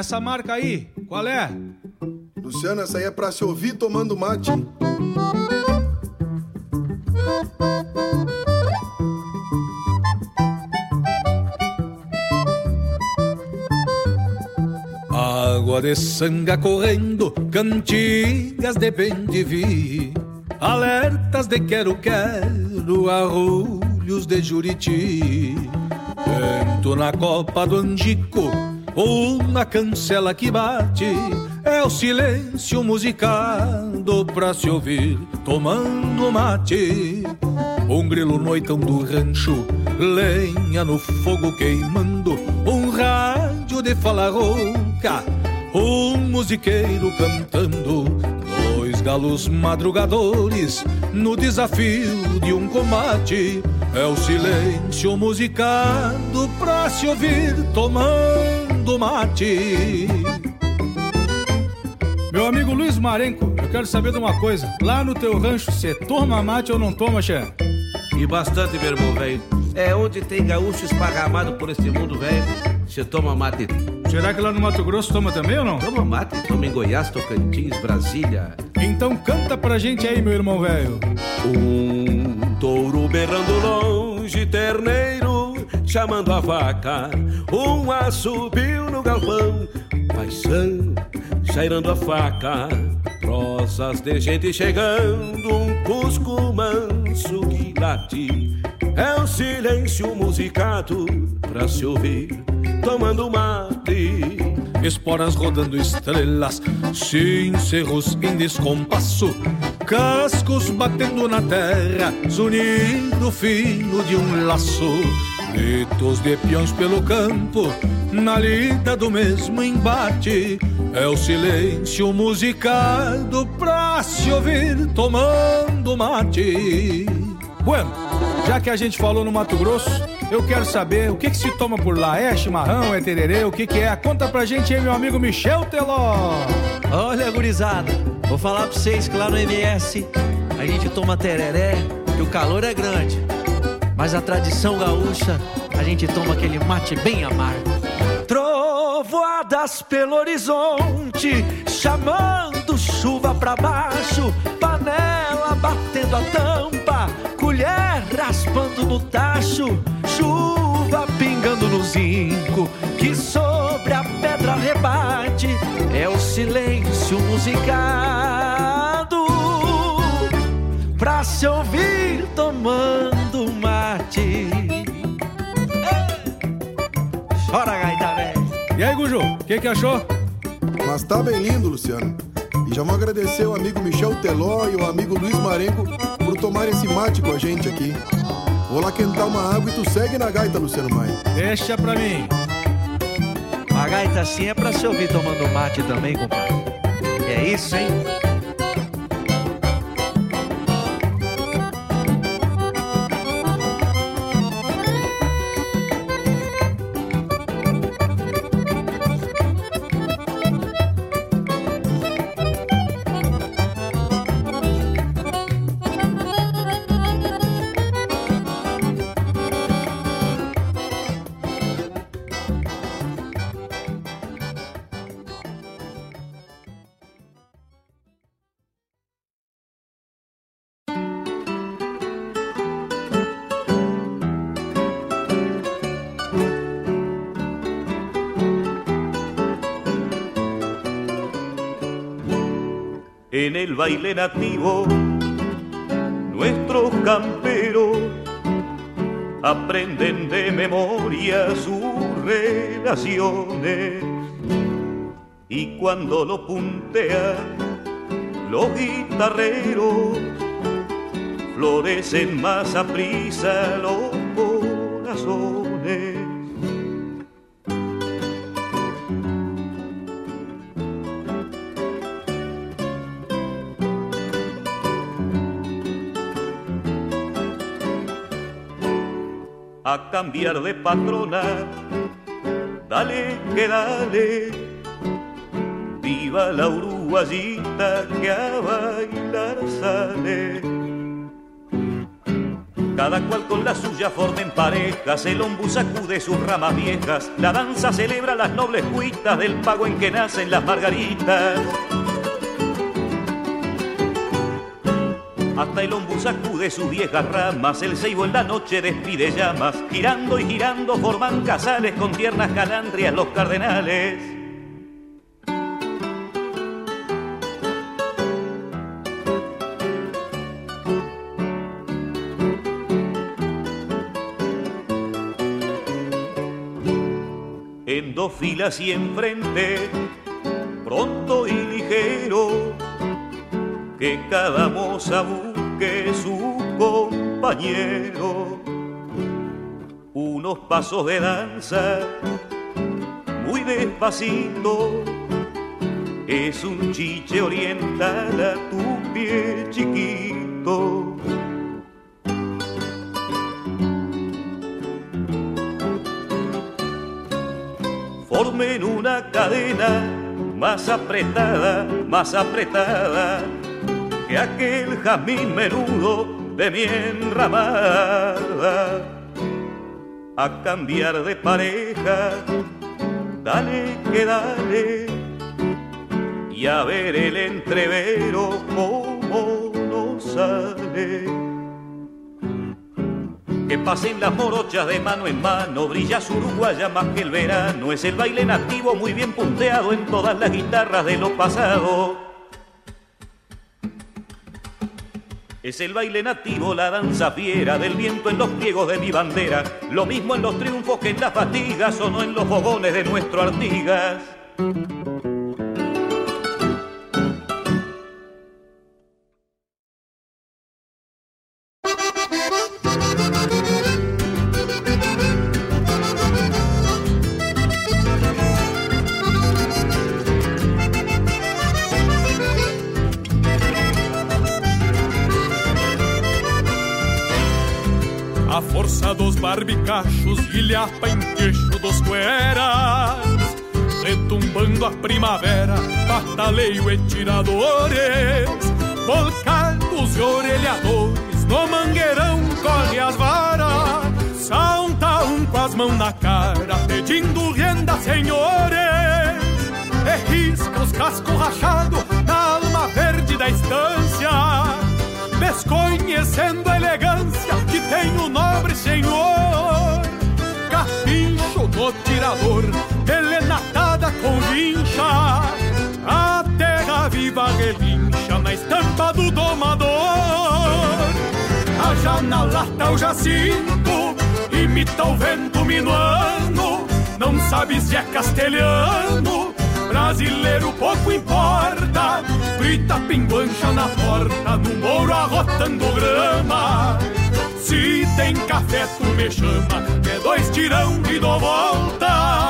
Essa marca aí, qual é? Luciano, essa aí é pra se ouvir tomando mate. Água de sanga correndo, cantigas de bem de vi, alertas de quero-quero, arrulhos de juriti. Vento na copa do angico, ou na cancela que bate, é o silêncio musicado pra se ouvir tomando mate. Um grilo noitão do rancho, lenha no fogo queimando, um rádio de fala rouca, um musiqueiro cantando, dois galos madrugadores no desafio de um combate. É o silêncio musicado pra se ouvir tomando mate. Meu amigo Luiz Marenco, eu quero saber de uma coisa. Lá no teu rancho, você toma mate ou não toma, Xé? E bastante, meu irmão, velho. É onde tem gaúcho esparramado por este mundo, velho. Você toma mate. Será que lá no Mato Grosso toma também ou não? Toma mate, toma em Goiás, Tocantins, Brasília. Então canta pra gente aí, meu irmão velho. Um touro berrando longe, terneiro chamando a vaca. Um assobio no galpão, paisano cheirando a faca. Rosas de gente chegando, um cusco manso que late. É o silêncio musicado pra se ouvir, tomando mate. Esporas rodando estrelas, cincerros em descompasso, cascos batendo na terra, zunindo o fino de um laço. Gritos de peões pelo campo, na lida do mesmo embate. É o silêncio musicado pra se ouvir tomando mate. Bueno, já que a gente falou no Mato Grosso, eu quero saber o que, que se toma por lá. É chimarrão, é tererê, o que, que é? Conta pra gente aí, meu amigo Michel Teló. Olha, gurizada, vou falar pra vocês que lá no MS a gente toma tereré, que o calor é grande. Mas a tradição gaúcha, a gente toma aquele mate bem amargo. Trovoadas pelo horizonte, chamando chuva pra baixo, panela batendo a tampa, colher raspando no tacho, chuva pingando no zinco, que sobre a pedra rebate, é o silêncio musicado, pra se ouvir tomando mate. Chora, gaita, velho. E aí, Guju, o que, que achou? Mas tá bem lindo, Luciano. E já vou agradecer o amigo Michel Teló e o amigo Luiz Marenco por tomar esse mate com a gente aqui. Vou lá quentar uma água e tu segue na gaita, Luciano Maia. Deixa pra mim. A gaita assim é pra se ouvir tomando mate também, compadre. É isso, hein? El baile nativo, nuestros camperos aprenden de memoria sus relaciones y cuando lo puntean los guitarreros florecen más a prisa los corazones. A cambiar de patrona, dale que dale, viva la uruguayita que a bailar sale. Cada cual con la suya formen parejas, el ombú sacude sus ramas viejas, la danza celebra las nobles cuitas del pago en que nacen las margaritas. Hasta el ombú sacude sus viejas ramas, el ceibo en la noche despide llamas, girando y girando forman casales con tiernas calandrias los cardenales. en dos filas y enfrente, pronto y ligero, que cada moza busque su compañero. Unos pasos de danza, muy despacito, es un chiche oriental a tu pie chiquito. formen una cadena más apretada, más apretada que aquel jazmín menudo de mi enramada. A cambiar de pareja, dale que dale, y a ver el entrevero cómo nos sale que pasen las morochas de mano en mano, brilla su uruguaya más que el verano, es el baile nativo muy bien punteado en todas las guitarras de lo pasado. Es el baile nativo, la danza fiera del viento en los pliegos de mi bandera, lo mismo en los triunfos que en las fatigas o no en los fogones de nuestro Artigas. Barbicachos ilhapa em queixo dos cueras Retumbando a primavera, bataleio e tiradores Volcados e orelhadores, no mangueirão corre as varas Salta um com as mãos na cara, pedindo renda, senhores E risca os cascos rachados na alma verde da estância desconhecendo a elegância que tem o nobre senhor. Capincho no tirador, elenatada com vincha, a terra viva relincha na estampa do domador. A na lata o jacinto, imita o vento minuano, não sabe se é castelhano, brasileiro pouco importa grita pinguancha na porta, no moro arrotando grama. Se tem café, tu me chama, que dois tirão e dou volta.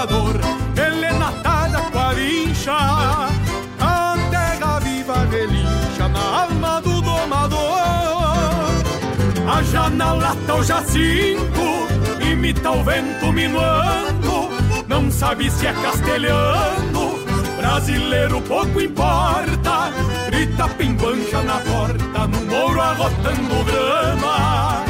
Tirador, elenatada com a vincha. A terra viva relincha na alma do domador. A janela tá o jacinto, imita o vento minuando, não sabe se é castelhano, brasileiro pouco importa, grita pimbancha na porta, no mouro arrotando grama.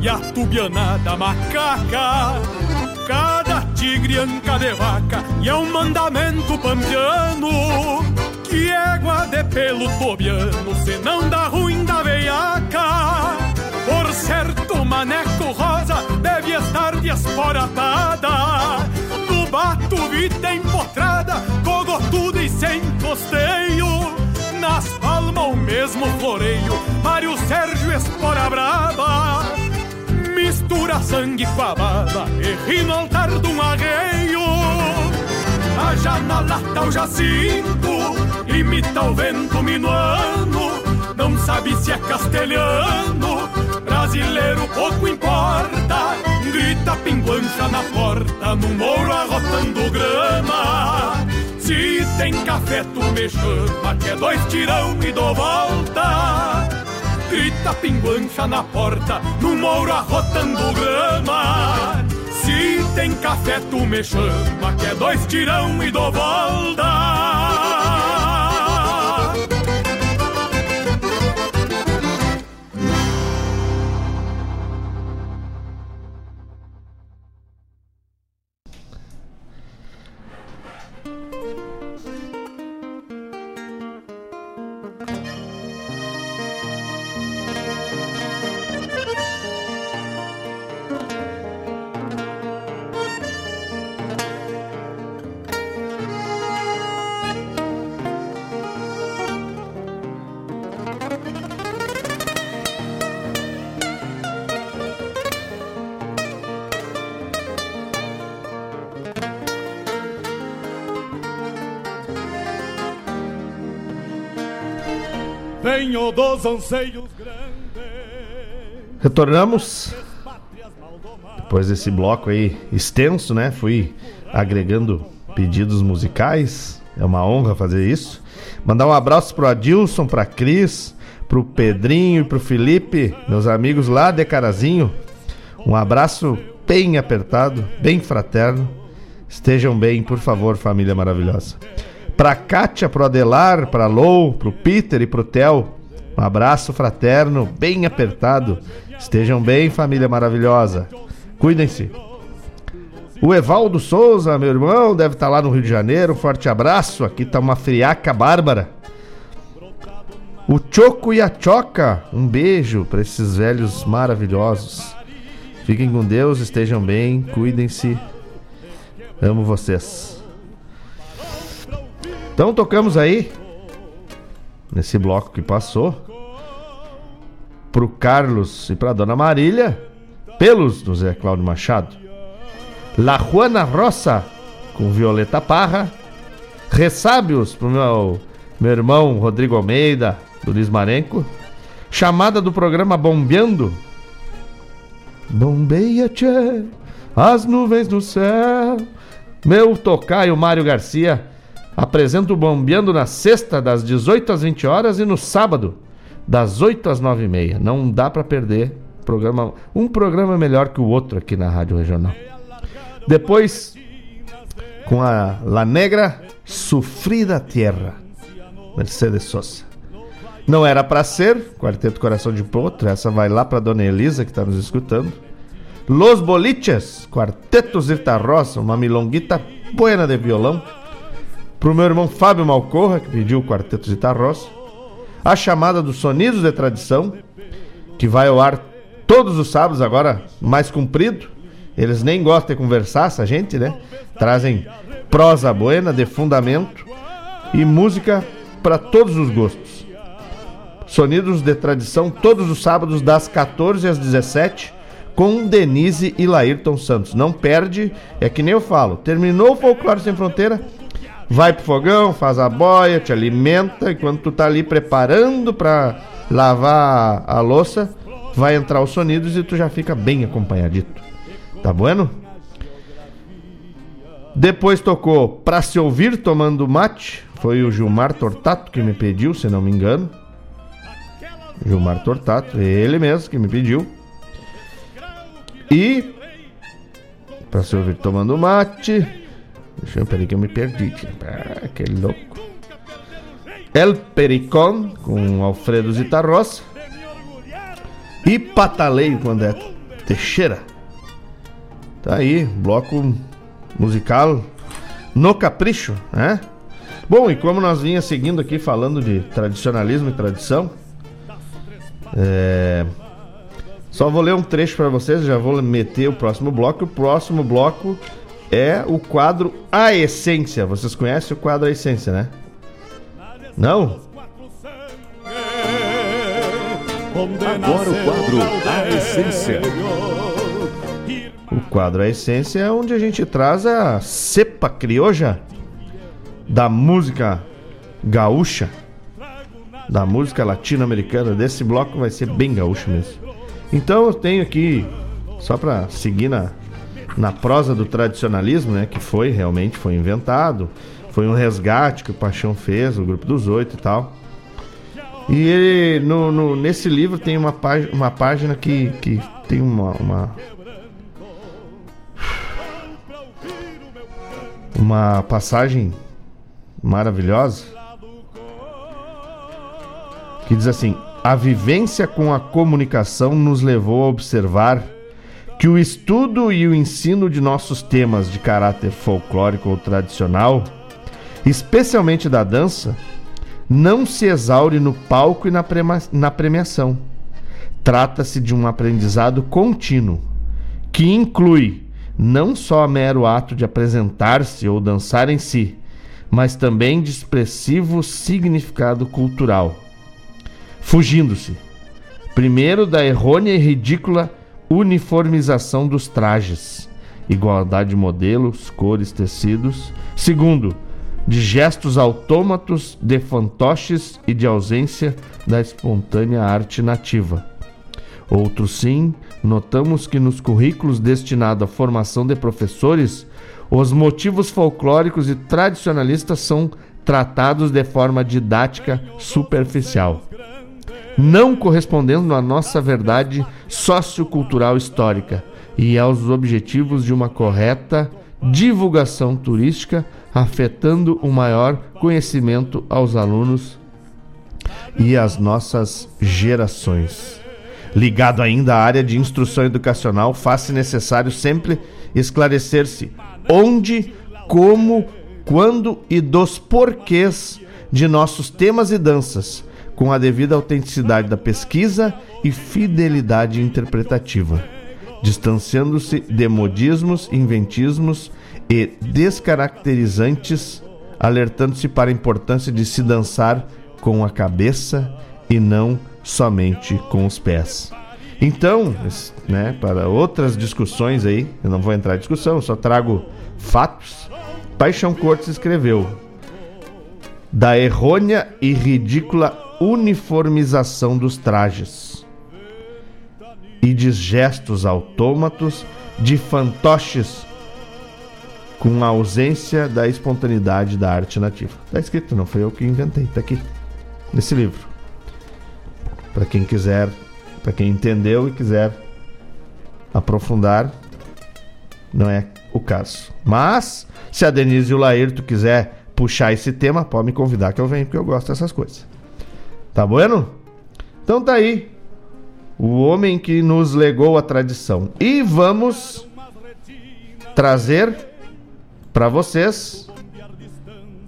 e a tubianada macaca. Cada tigre anca de vaca e é um mandamento pampiano Que égua de pelo tobiano, se não dá ruim da veiaca. Por certo, maneco rosa deve estar desporatada No bato, vida empotrada, cogotuda e sem costeio. Nas palmas o mesmo floreio, Mário Sérgio Espora Brava Mistura sangue com a baba e ri no altar de um arreio. Haja na lata o jacinto, imita o vento minuano. Não sabe se é castelhano, brasileiro pouco importa. Grita pinguancha na porta, no mouro arrotando grama. Se tem café tu me chama, que é dois tirão e dou volta Grita pinguancha na porta, no mouro arrotando grama. Se tem café tu me chama, que é dois tirão e dou volta dos anseios Retornamos. Depois desse bloco aí extenso, né? Fui agregando pedidos musicais. É uma honra fazer isso. Mandar um abraço pro Adilson, pra Cris, pro Pedrinho e pro Felipe, meus amigos lá de Carazinho. Um abraço bem apertado, bem fraterno. Estejam bem, por favor, família maravilhosa. Pra Kátia, pro Adelar, pra Lou, pro Peter e pro Theo. Um abraço fraterno, bem apertado. Estejam bem, família maravilhosa. Cuidem-se. O Evaldo Souza, meu irmão, deve estar lá no Rio de Janeiro. Um forte abraço. Aqui tá uma friaca bárbara. O Choco e a Choca, um beijo para esses velhos maravilhosos. Fiquem com Deus, estejam bem, cuidem-se. Amo vocês. Então tocamos aí nesse bloco que passou pro Carlos e pra Dona Marília, pelos do Zé Cláudio Machado. La Juana Roça com Violeta Parra, Ressábios pro meu, meu irmão Rodrigo Almeida, do Luiz Marenco, chamada do programa Bombeando. Bombeia, tchê, as nuvens no céu. Meu tocaio Mário Garcia apresenta o Bombeando na sexta, das 18 às 20 horas, e no sábado, das 8 às 9 e meia. Não dá para perder. Programa, um programa melhor que o outro aqui na Rádio Regional. Depois, com a La Negra, Sufrida Tierra, Mercedes Sosa. Não era para ser, Quarteto Coração de Potro, essa vai lá para Dona Elisa que está nos escutando. Los Boliches, Quarteto Zirta Rosa, uma milonguita buena de violão. Pro meu irmão Fábio Malcorra, que pediu o Quarteto Zirta Rosa. A chamada dos Sonidos de Tradição, que vai ao ar todos os sábados, agora mais comprido. Eles nem gostam de conversar, essa gente, né? Trazem prosa buena, de fundamento e música para todos os gostos. Sonidos de Tradição, todos os sábados, das 14 às 17 com Denise e Laírton Santos. Não perde, é que nem eu falo. Terminou o Folclore Sem Fronteira, vai pro fogão, faz a boia, te alimenta, e quando tu tá ali preparando para lavar a louça, vai entrar os sonidos e tu já fica bem acompanhadito. Tá bueno? Depois tocou Pra Se Ouvir Tomando Mate. Foi o Gilmar Tortato que me pediu, se não me engano. Gilmar Tortato, ele mesmo que me pediu. E. Pra se ouvir tomando mate. Deixa eu peraí que eu me perdi. Ah, que louco. El Pericón com Alfredo Zitarrosa. E Pataleio com André Teixeira. Tá aí, bloco musical no capricho, né? Bom, e como nós vinha seguindo aqui falando de tradicionalismo e tradição, é... só vou ler um trecho para vocês, já vou meter o próximo bloco. O próximo bloco é o quadro A Essência. Vocês conhecem o quadro A Essência, né? Não? Agora o quadro A Essência. O quadro A Essência é onde a gente traz a cepa crioja da música gaúcha, da música latino-americana. Desse bloco vai ser bem gaúcho mesmo. Então eu tenho aqui, só para seguir na, na prosa do tradicionalismo, né, que foi realmente foi inventado, foi um resgate que o Paixão fez, o grupo dos oito e tal. E ele, no, no, nesse livro tem uma, página, uma página que, que tem uma, uma uma passagem maravilhosa que diz assim: A vivência com a comunicação nos levou a observar que o estudo e o ensino de nossos temas de caráter folclórico ou tradicional, especialmente da dança, não se exaure no palco e na, na premiação. Trata-se de um aprendizado contínuo que inclui não só mero ato de apresentar-se ou dançar em si, mas também de expressivo significado cultural. Fugindo-se, primeiro, da errônea e ridícula uniformização dos trajes, igualdade de modelos, cores, tecidos. Segundo, de gestos autômatos, de fantoches e de ausência da espontânea arte nativa. Outro sim, notamos que nos currículos destinados à formação de professores, os motivos folclóricos e tradicionalistas são tratados de forma didática superficial, não correspondendo à nossa verdade sociocultural histórica e aos objetivos de uma correta divulgação turística, afetando o maior conhecimento aos alunos e às nossas gerações. Ligado ainda à área de instrução educacional, faz-se necessário sempre esclarecer-se onde, como, quando e dos porquês de nossos temas e danças, com a devida autenticidade da pesquisa e fidelidade interpretativa, distanciando-se de modismos, inventismos e descaracterizantes, alertando-se para a importância de se dançar com a cabeça e não somente com os pés. Então, né, para outras discussões aí, eu não vou entrar em discussão, só trago fatos. Paixão Cortes escreveu da errônea e ridícula uniformização dos trajes e de gestos autômatos de fantoches com a ausência da espontaneidade da arte nativa. Está escrito, não foi eu que inventei, está aqui nesse livro para quem quiser, para quem entendeu e quiser aprofundar, não é o caso. Mas, se a Denise e o Laírto quiser puxar esse tema, pode me convidar que eu venho, porque eu gosto dessas coisas. Tá bueno? Então tá aí. O homem que nos legou a tradição. E vamos trazer para vocês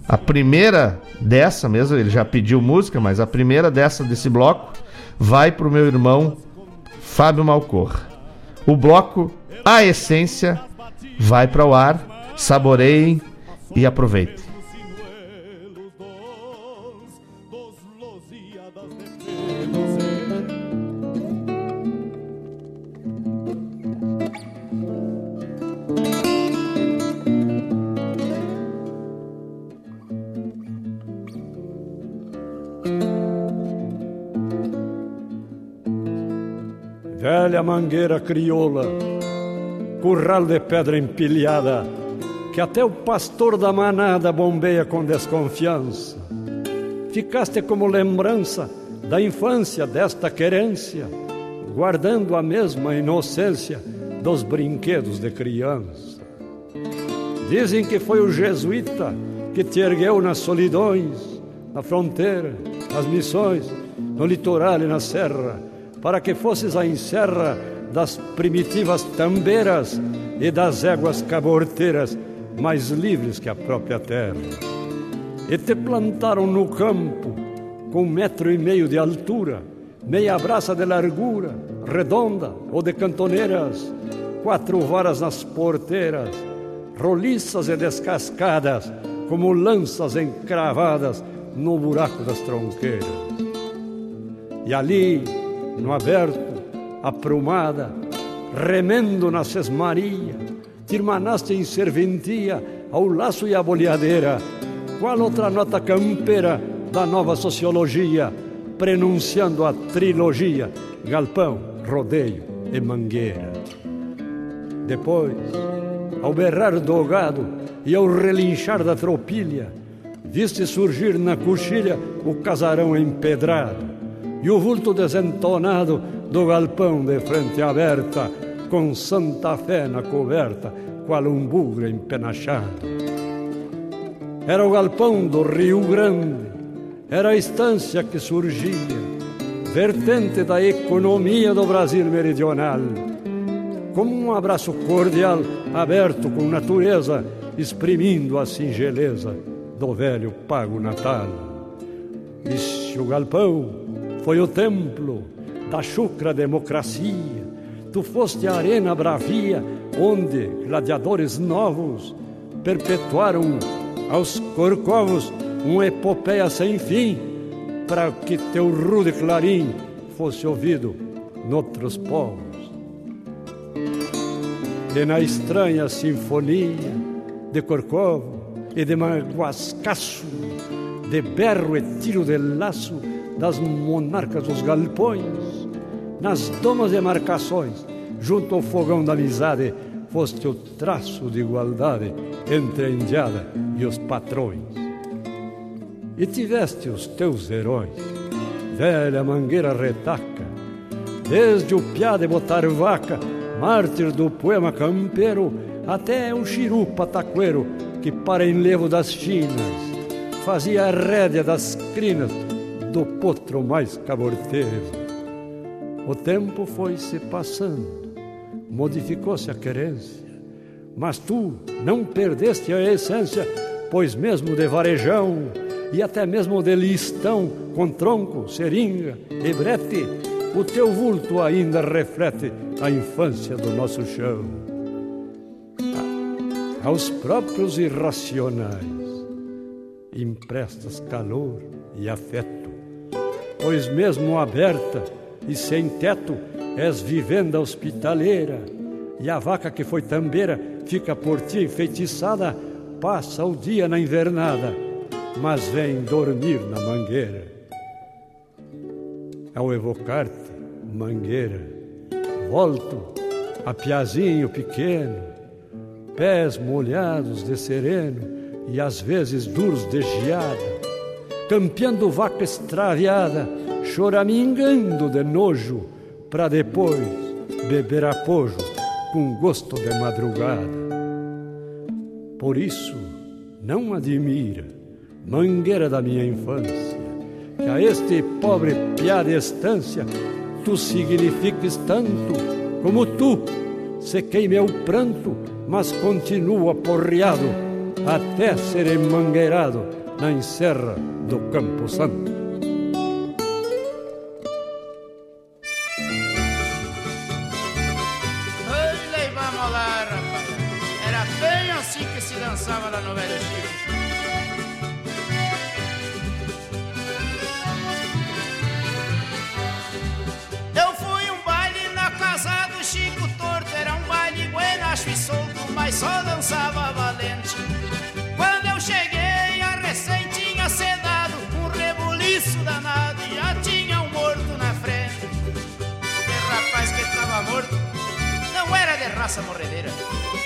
a primeira dessa mesmo, ele já pediu música, mas a primeira dessa desse bloco vai para o meu irmão Fábio Malcor. O bloco A Essência vai para o ar. Saboreiem e aproveitem. Mangueira crioula, curral de pedra empilhada, que até o pastor da manada bombeia com desconfiança. Ficaste como lembrança da infância desta querência, guardando a mesma inocência dos brinquedos de criança. Dizem que foi o jesuíta que te ergueu nas solidões, na fronteira, nas missões, no litoral e na serra, para que fosses a encerra das primitivas tambeiras e das éguas caborteiras mais livres que a própria terra. E te plantaram no campo com um metro e meio de altura, meia braça de largura, redonda ou de cantoneiras, quatro varas nas porteiras, roliças e descascadas, como lanças encravadas no buraco das tronqueiras. E ali, no aberto, aprumada, remendo na sesmaria, te irmanaste em serventia ao laço e à boleadeira, qual outra nota campeira da nova sociologia, prenunciando a trilogia, galpão, rodeio e mangueira. Depois, ao berrar do gado e ao relinchar da tropilha, viste surgir na coxilha o casarão empedrado e o vulto desentonado do galpão de frente aberta, com Santa Fé na coberta, qual um bugre empenachado. Era o galpão do Rio Grande, era a estância que surgia, vertente da economia do Brasil meridional como um abraço cordial, aberto com natureza, exprimindo a singeleza do velho pago natal. Se o galpão foi o templo da chucra democracia, tu foste a arena bravia, onde gladiadores novos perpetuaram aos corcovos uma epopeia sem fim, para que teu rude clarim fosse ouvido noutros povos. E na estranha sinfonia de corcovo e de maguascaço, de berro e tiro de laço das monarcas dos galpões, nas domas de marcações, junto ao fogão da amizade, foste o traço de igualdade entre a indiada e os patrões. E tiveste os teus heróis, velha mangueira retaca, desde o piá de botar vaca mártir do poema campeiro, até o chiru pataqueiro, que para enlevo das chinas, fazia a rédea das crinas do potro mais caborteiro. O tempo foi se passando, modificou-se a querência, mas tu não perdeste a essência, pois mesmo de varejão e até mesmo de listão com tronco, seringa e brete, o teu vulto ainda reflete a infância do nosso chão. Aos próprios irracionais emprestas calor e afeto, pois mesmo aberta e sem teto és vivenda hospitaleira, e a vaca que foi tambeira fica por ti enfeitiçada, passa o dia na invernada, mas vem dormir na mangueira. Ao evocar-te, mangueira, volto a piazinho pequeno, pés molhados de sereno e às vezes duros de geada, campeando vaca extraviada, choramingando de nojo, para depois beber apojo com gosto de madrugada. Por isso, não admira, mangueira da minha infância, que a este pobre piá de estância tu signifiques tanto como tu. Sequei meu pranto, mas continuo aporreado até ser emangueirado na encerra do Campo Santo.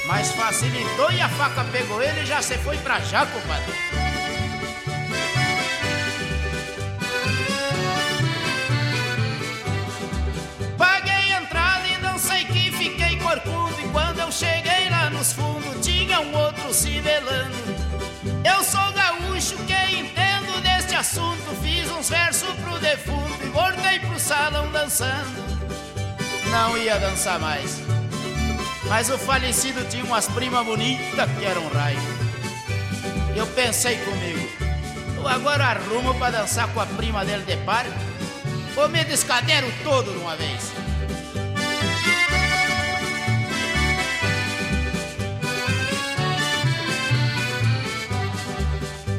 Mas facilitou e a faca pegou ele e já se foi pra já, compadre. Paguei entrada e não sei que fiquei corcudo. E quando eu cheguei lá nos fundos, tinha um outro se velando. Eu sou gaúcho que entendo deste assunto. Fiz uns versos pro defunto e voltei pro salão dançando. Não ia dançar mais. Mas o falecido tinha umas primas bonitas que eram raio. Eu pensei comigo, eu agora arrumo pra dançar com a prima dele de par, ou me descadero todo de uma vez.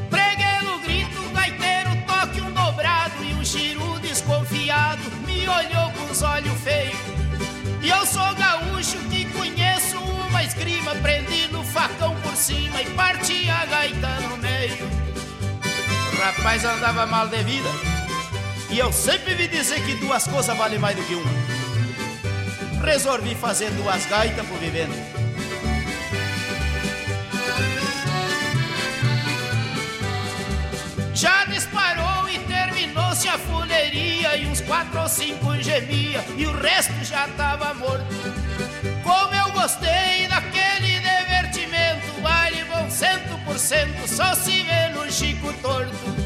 Preguei no grito, gaiteiro toque um dobrado e um giro desconfiado me olhou esgrima, prendi no facão por cima e parti a gaita no meio. O rapaz andava mal de vida e eu sempre vi dizer que duas coisas valem mais do que uma. Resolvi fazer duas gaitas por vivendo. Já disparou e terminou-se a fuleiria E uns quatro ou cinco gemia E o resto já tava morto Como eu gostei daquele divertimento. Baile bom cento por cento Só se vê no Chico torto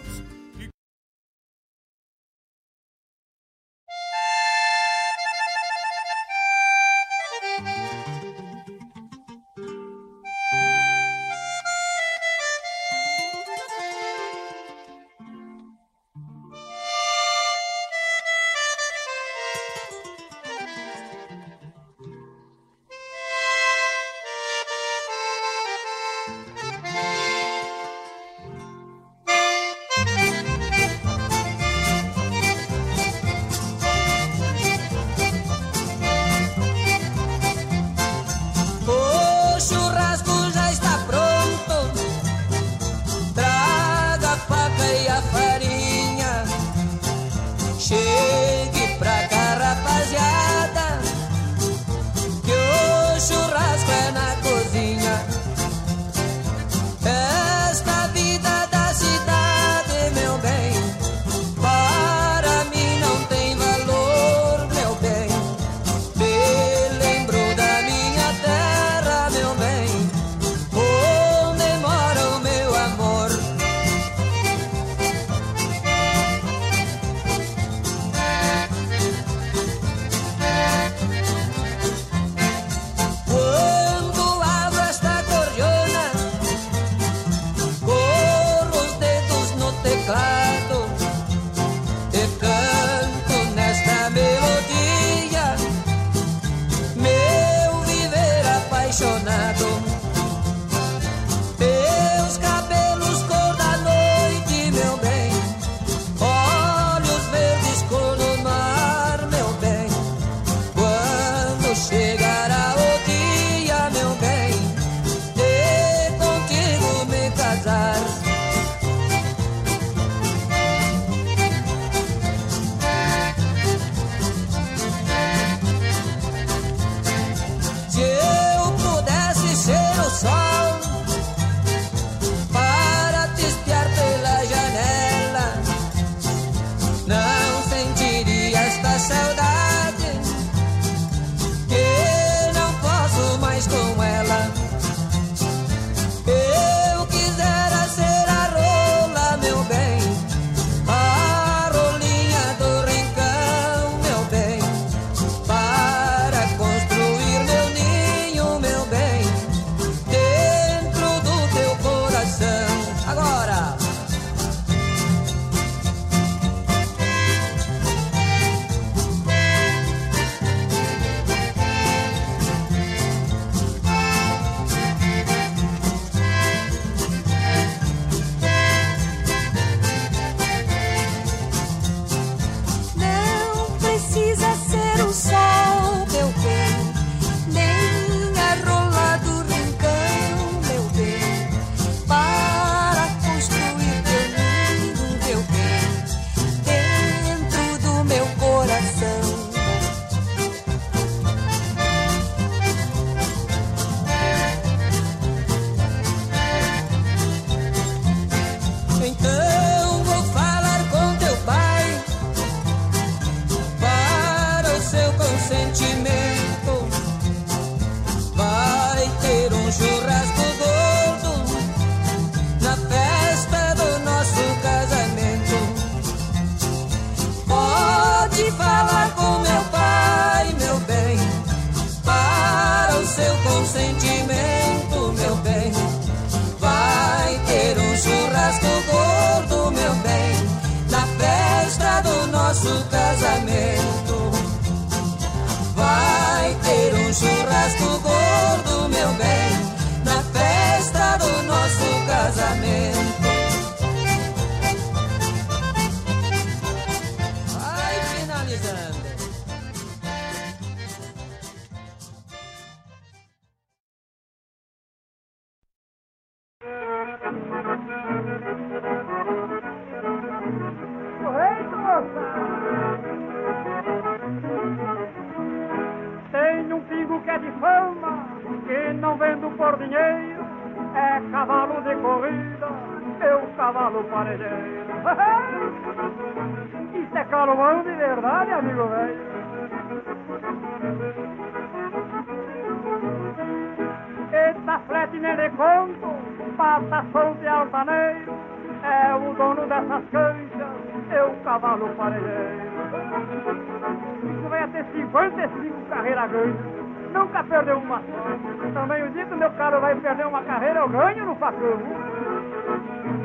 Facão.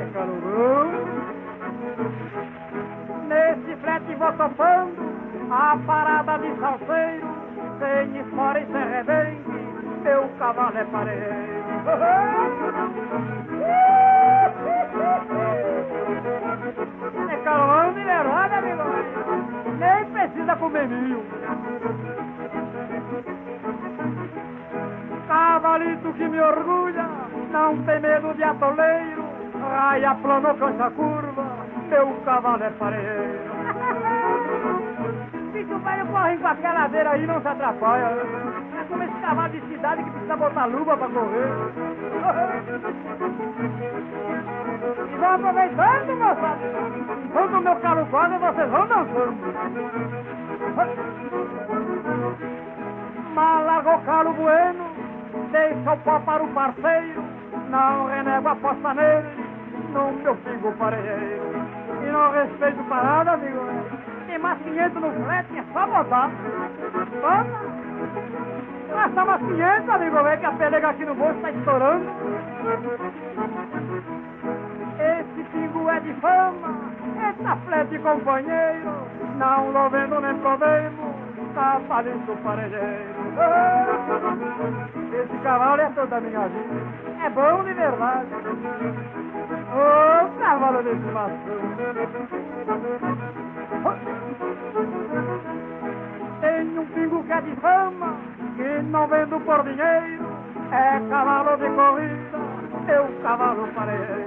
É carurão. Nesse frete vou topando a parada de salseiro, sem esmora e sem rebente, meu cavalo é pareiro. Não tem medo de atoleiro, raia plano, cancha curva, meu cavalo é pareiro. Bicho velho corre com aquela ladeira aí não se atrapalha. É como esse cavalo de cidade que precisa botar luva pra correr. E vão aproveitando, moçada. Quando o meu carro corre, vocês vão dançando. Malagou calo bueno, deixa o pó para o parceiro, não renego a aposta nele, no meu figo pareiro. E não respeito parada, amigo. Tem mais 500 no frete, é só botar. Toma! Gasta mais 500, amigo, velho, que a pelega aqui no bolso tá estourando. Esse pingo é de fama, essa flete companheiro, não lo vendo nem problema, tá falindo parejeiro. Esse cavalo é toda minha vida, é bom de verdade. Ô, de estimação. Tem um pingo que é de fama, que não vendo por dinheiro, é cavalo de corrida, meu cavalo pareiro.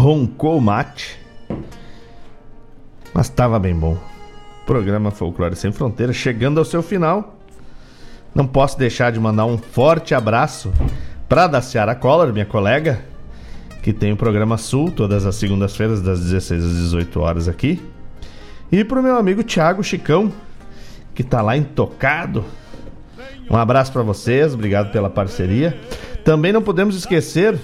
Roncou o mate. Mas estava bem bom. Programa Folclore Sem Fronteiras chegando ao seu final. Não posso deixar de mandar um forte abraço para Daciara Collor, minha colega, que tem o programa Sul todas as segundas-feiras das 16 às 18 horas aqui. E pro meu amigo Thiago Chicão, que tá lá intocado. Um abraço para vocês, obrigado pela parceria. Também não podemos esquecer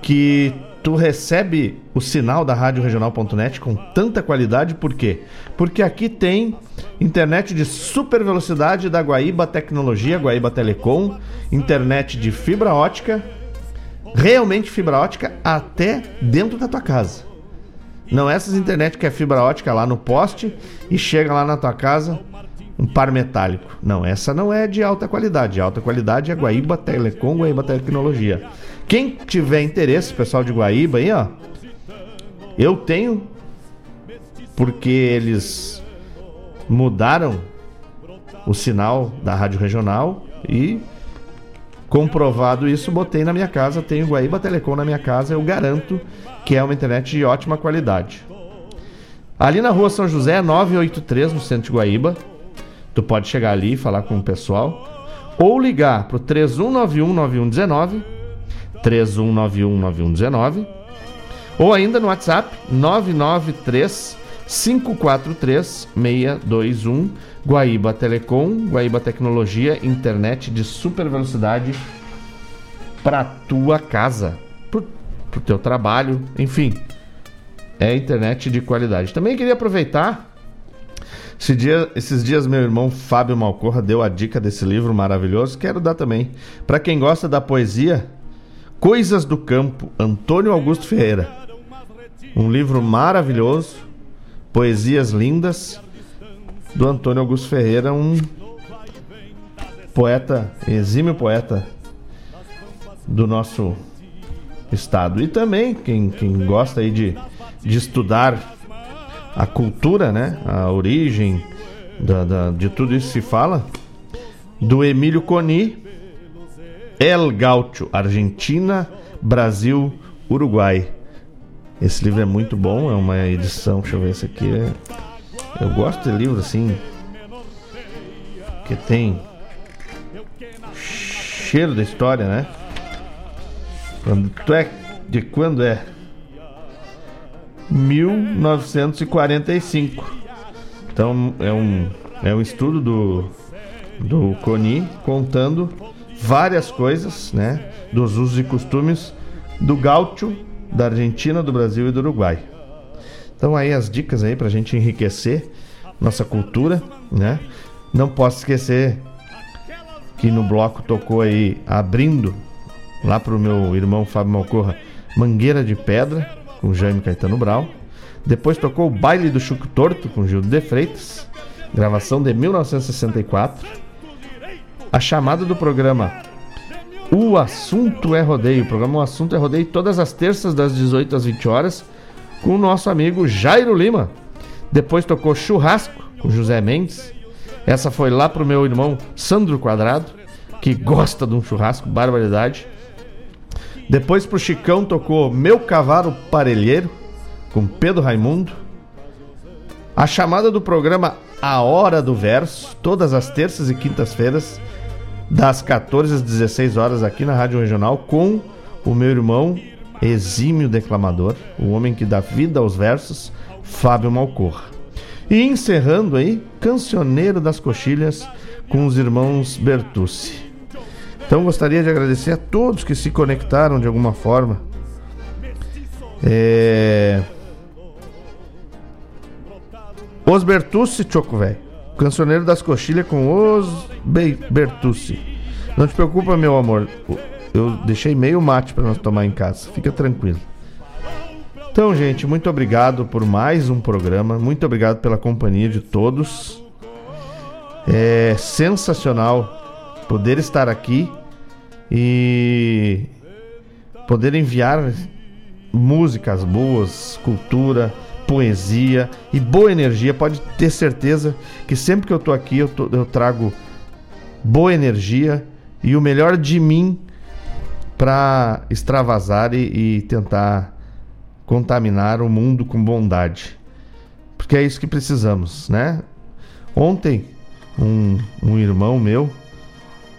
que tu recebe o sinal da Rádio Regional.net com tanta qualidade, por quê? Porque aqui tem internet de super velocidade da Guaíba Tecnologia, Guaíba Telecom, internet de fibra ótica, realmente fibra ótica até dentro da tua casa. Não essas internet que é fibra ótica lá no poste e chega lá na tua casa um par metálico. Não, essa não é de alta qualidade. De alta qualidade é Guaíba Telecom, Guaíba Tecnologia. Quem tiver interesse, pessoal de Guaíba aí, ó. Eu tenho porque eles mudaram o sinal da rádio regional e comprovado isso, botei na minha casa, tenho Guaíba Telecom na minha casa, eu garanto que é uma internet de ótima qualidade. Ali na rua São José, 983, no centro de Guaíba. Tu pode chegar ali e falar com o pessoal. Ou ligar pro 31919119. 31919119. Ou ainda no WhatsApp 993 543 621. Guaíba Telecom, Guaíba Tecnologia, internet de super velocidade para tua casa, pro, pro teu trabalho, enfim. É internet de qualidade. Também queria aproveitar esse dia, esses dias meu irmão Fábio Malcorra deu a dica desse livro maravilhoso. Quero dar também. Para quem gosta da poesia, Coisas do Campo, Antônio Augusto Ferreira. Um livro maravilhoso, poesias lindas do Antônio Augusto Ferreira, um poeta, exímio poeta do nosso estado. E também quem, quem gosta aí de, de estudar a cultura, né? A origem da, da- de tudo isso se fala. Do Emílio Coni, El Gaucho, Argentina, Brasil, Uruguai. Esse livro é muito bom, é uma edição, deixa eu ver esse aqui. É... Eu gosto de livro assim. Que tem cheiro da história, né? Quando tu é. De quando é? 1945. Então é um, é um estudo do, do CONI contando várias coisas, né? Dos usos e costumes do gaúcho, da Argentina, do Brasil e do Uruguai. Então aí as dicas aí pra gente enriquecer nossa cultura, né? Não posso esquecer que no bloco tocou aí abrindo lá pro meu irmão Fábio Malcorra, Mangueira de Pedra, com Jaime Caetano Brau. Depois tocou o Baile do Chuco Torto, com Gildo de Freitas, gravação de 1964. A chamada do programa O Assunto é Rodeio. O programa O Assunto é Rodeio todas as terças das 18 às 20 horas com o nosso amigo Jairo Lima. Depois tocou Churrasco com José Mendes. Essa foi lá pro meu irmão Sandro Quadrado, que gosta de um churrasco, barbaridade. Depois pro Chicão tocou Meu Cavalo Parelheiro, com Pedro Raimundo. A chamada do programa A Hora do Verso, todas as terças e quintas-feiras, das 14 às 16 horas aqui na Rádio Regional, com o meu irmão exímio declamador, o homem que dá vida aos versos, Fábio Malcorra. E encerrando aí, Cancioneiro das Coxilhas com os irmãos Bertucci. Então gostaria de agradecer a todos que se conectaram de alguma forma. É... Os Bertucci, Choco velho. Cancioneiro das Coxilhas com os Be Bertucci. Não te preocupa, meu amor. Eu deixei meio mate para nós tomar em casa. Fica tranquilo. Então, gente, muito obrigado por mais um programa. Muito obrigado pela companhia de todos. É sensacional poder estar aqui e poder enviar músicas boas, cultura, poesia e boa energia. Pode ter certeza que sempre que eu tô aqui eu, tô, eu trago boa energia e o melhor de mim para extravasar e, e tentar contaminar o mundo com bondade. Porque é isso que precisamos, né? Ontem, um, um irmão meu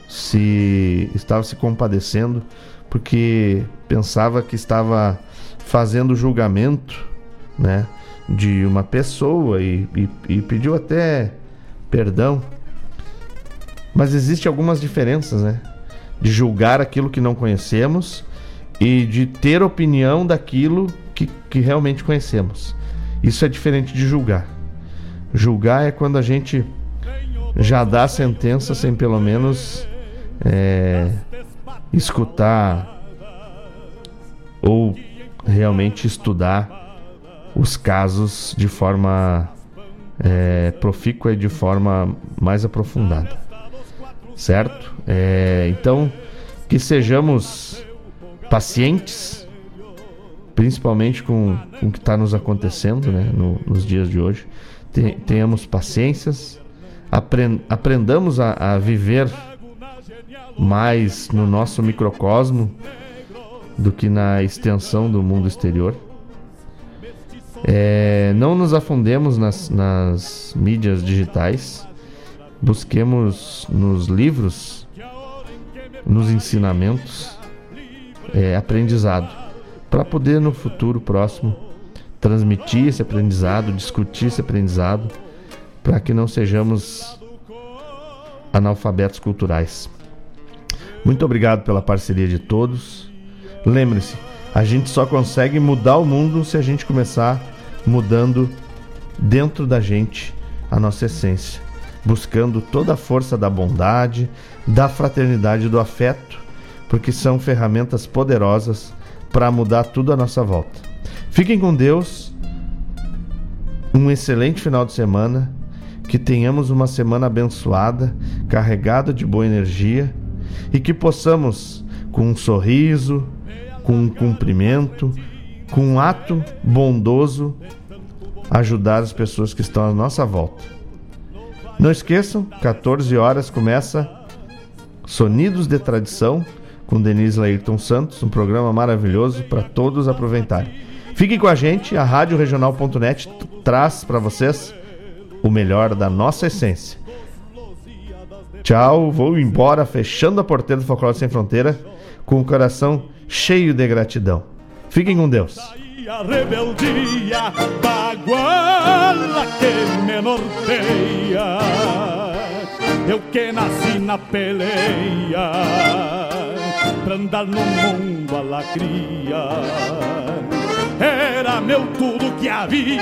se estava se compadecendo porque pensava que estava fazendo julgamento, né, de uma pessoa e, e, e pediu até perdão. Mas existe algumas diferenças, né? de julgar aquilo que não conhecemos e de ter opinião daquilo que, que realmente conhecemos. Isso é diferente de julgar. Julgar é quando a gente já dá a sentença sem pelo menos é, escutar ou realmente estudar os casos de forma é, profícua e de forma mais aprofundada certo? É, então, que sejamos pacientes, principalmente com, com o que está nos acontecendo né, no, nos dias de hoje. tenhamos paciências, aprend, aprendamos a, a viver mais no nosso microcosmo do que na extensão do mundo exterior. É, não nos afundemos nas, nas mídias digitais busquemos nos livros, nos ensinamentos, é, aprendizado, para poder no futuro próximo transmitir esse aprendizado, discutir esse aprendizado, para que não sejamos analfabetos culturais. Muito obrigado pela parceria de todos. Lembre-se, a gente só consegue mudar o mundo se a gente começar mudando dentro da gente a nossa essência buscando toda a força da bondade, da fraternidade do afeto, porque são ferramentas poderosas para mudar tudo à nossa volta. Fiquem com Deus, um excelente final de semana, que tenhamos uma semana abençoada, carregada de boa energia e que possamos, com um sorriso, com um cumprimento, com um ato bondoso, ajudar as pessoas que estão à nossa volta não esqueçam, 14 horas começa Sonidos de Tradição com Denise Lairton Santos, um programa maravilhoso para todos aproveitarem. Fiquem com a gente, a Rádio Regional.net traz para vocês o melhor da nossa essência. Tchau, vou embora fechando a porteira do Folclore Sem Fronteira com o coração cheio de gratidão. Fiquem com Deus a rebeldia baguala que me norteia. Eu que nasci na peleia pra andar no mundo a lacria. Era meu tudo que havia.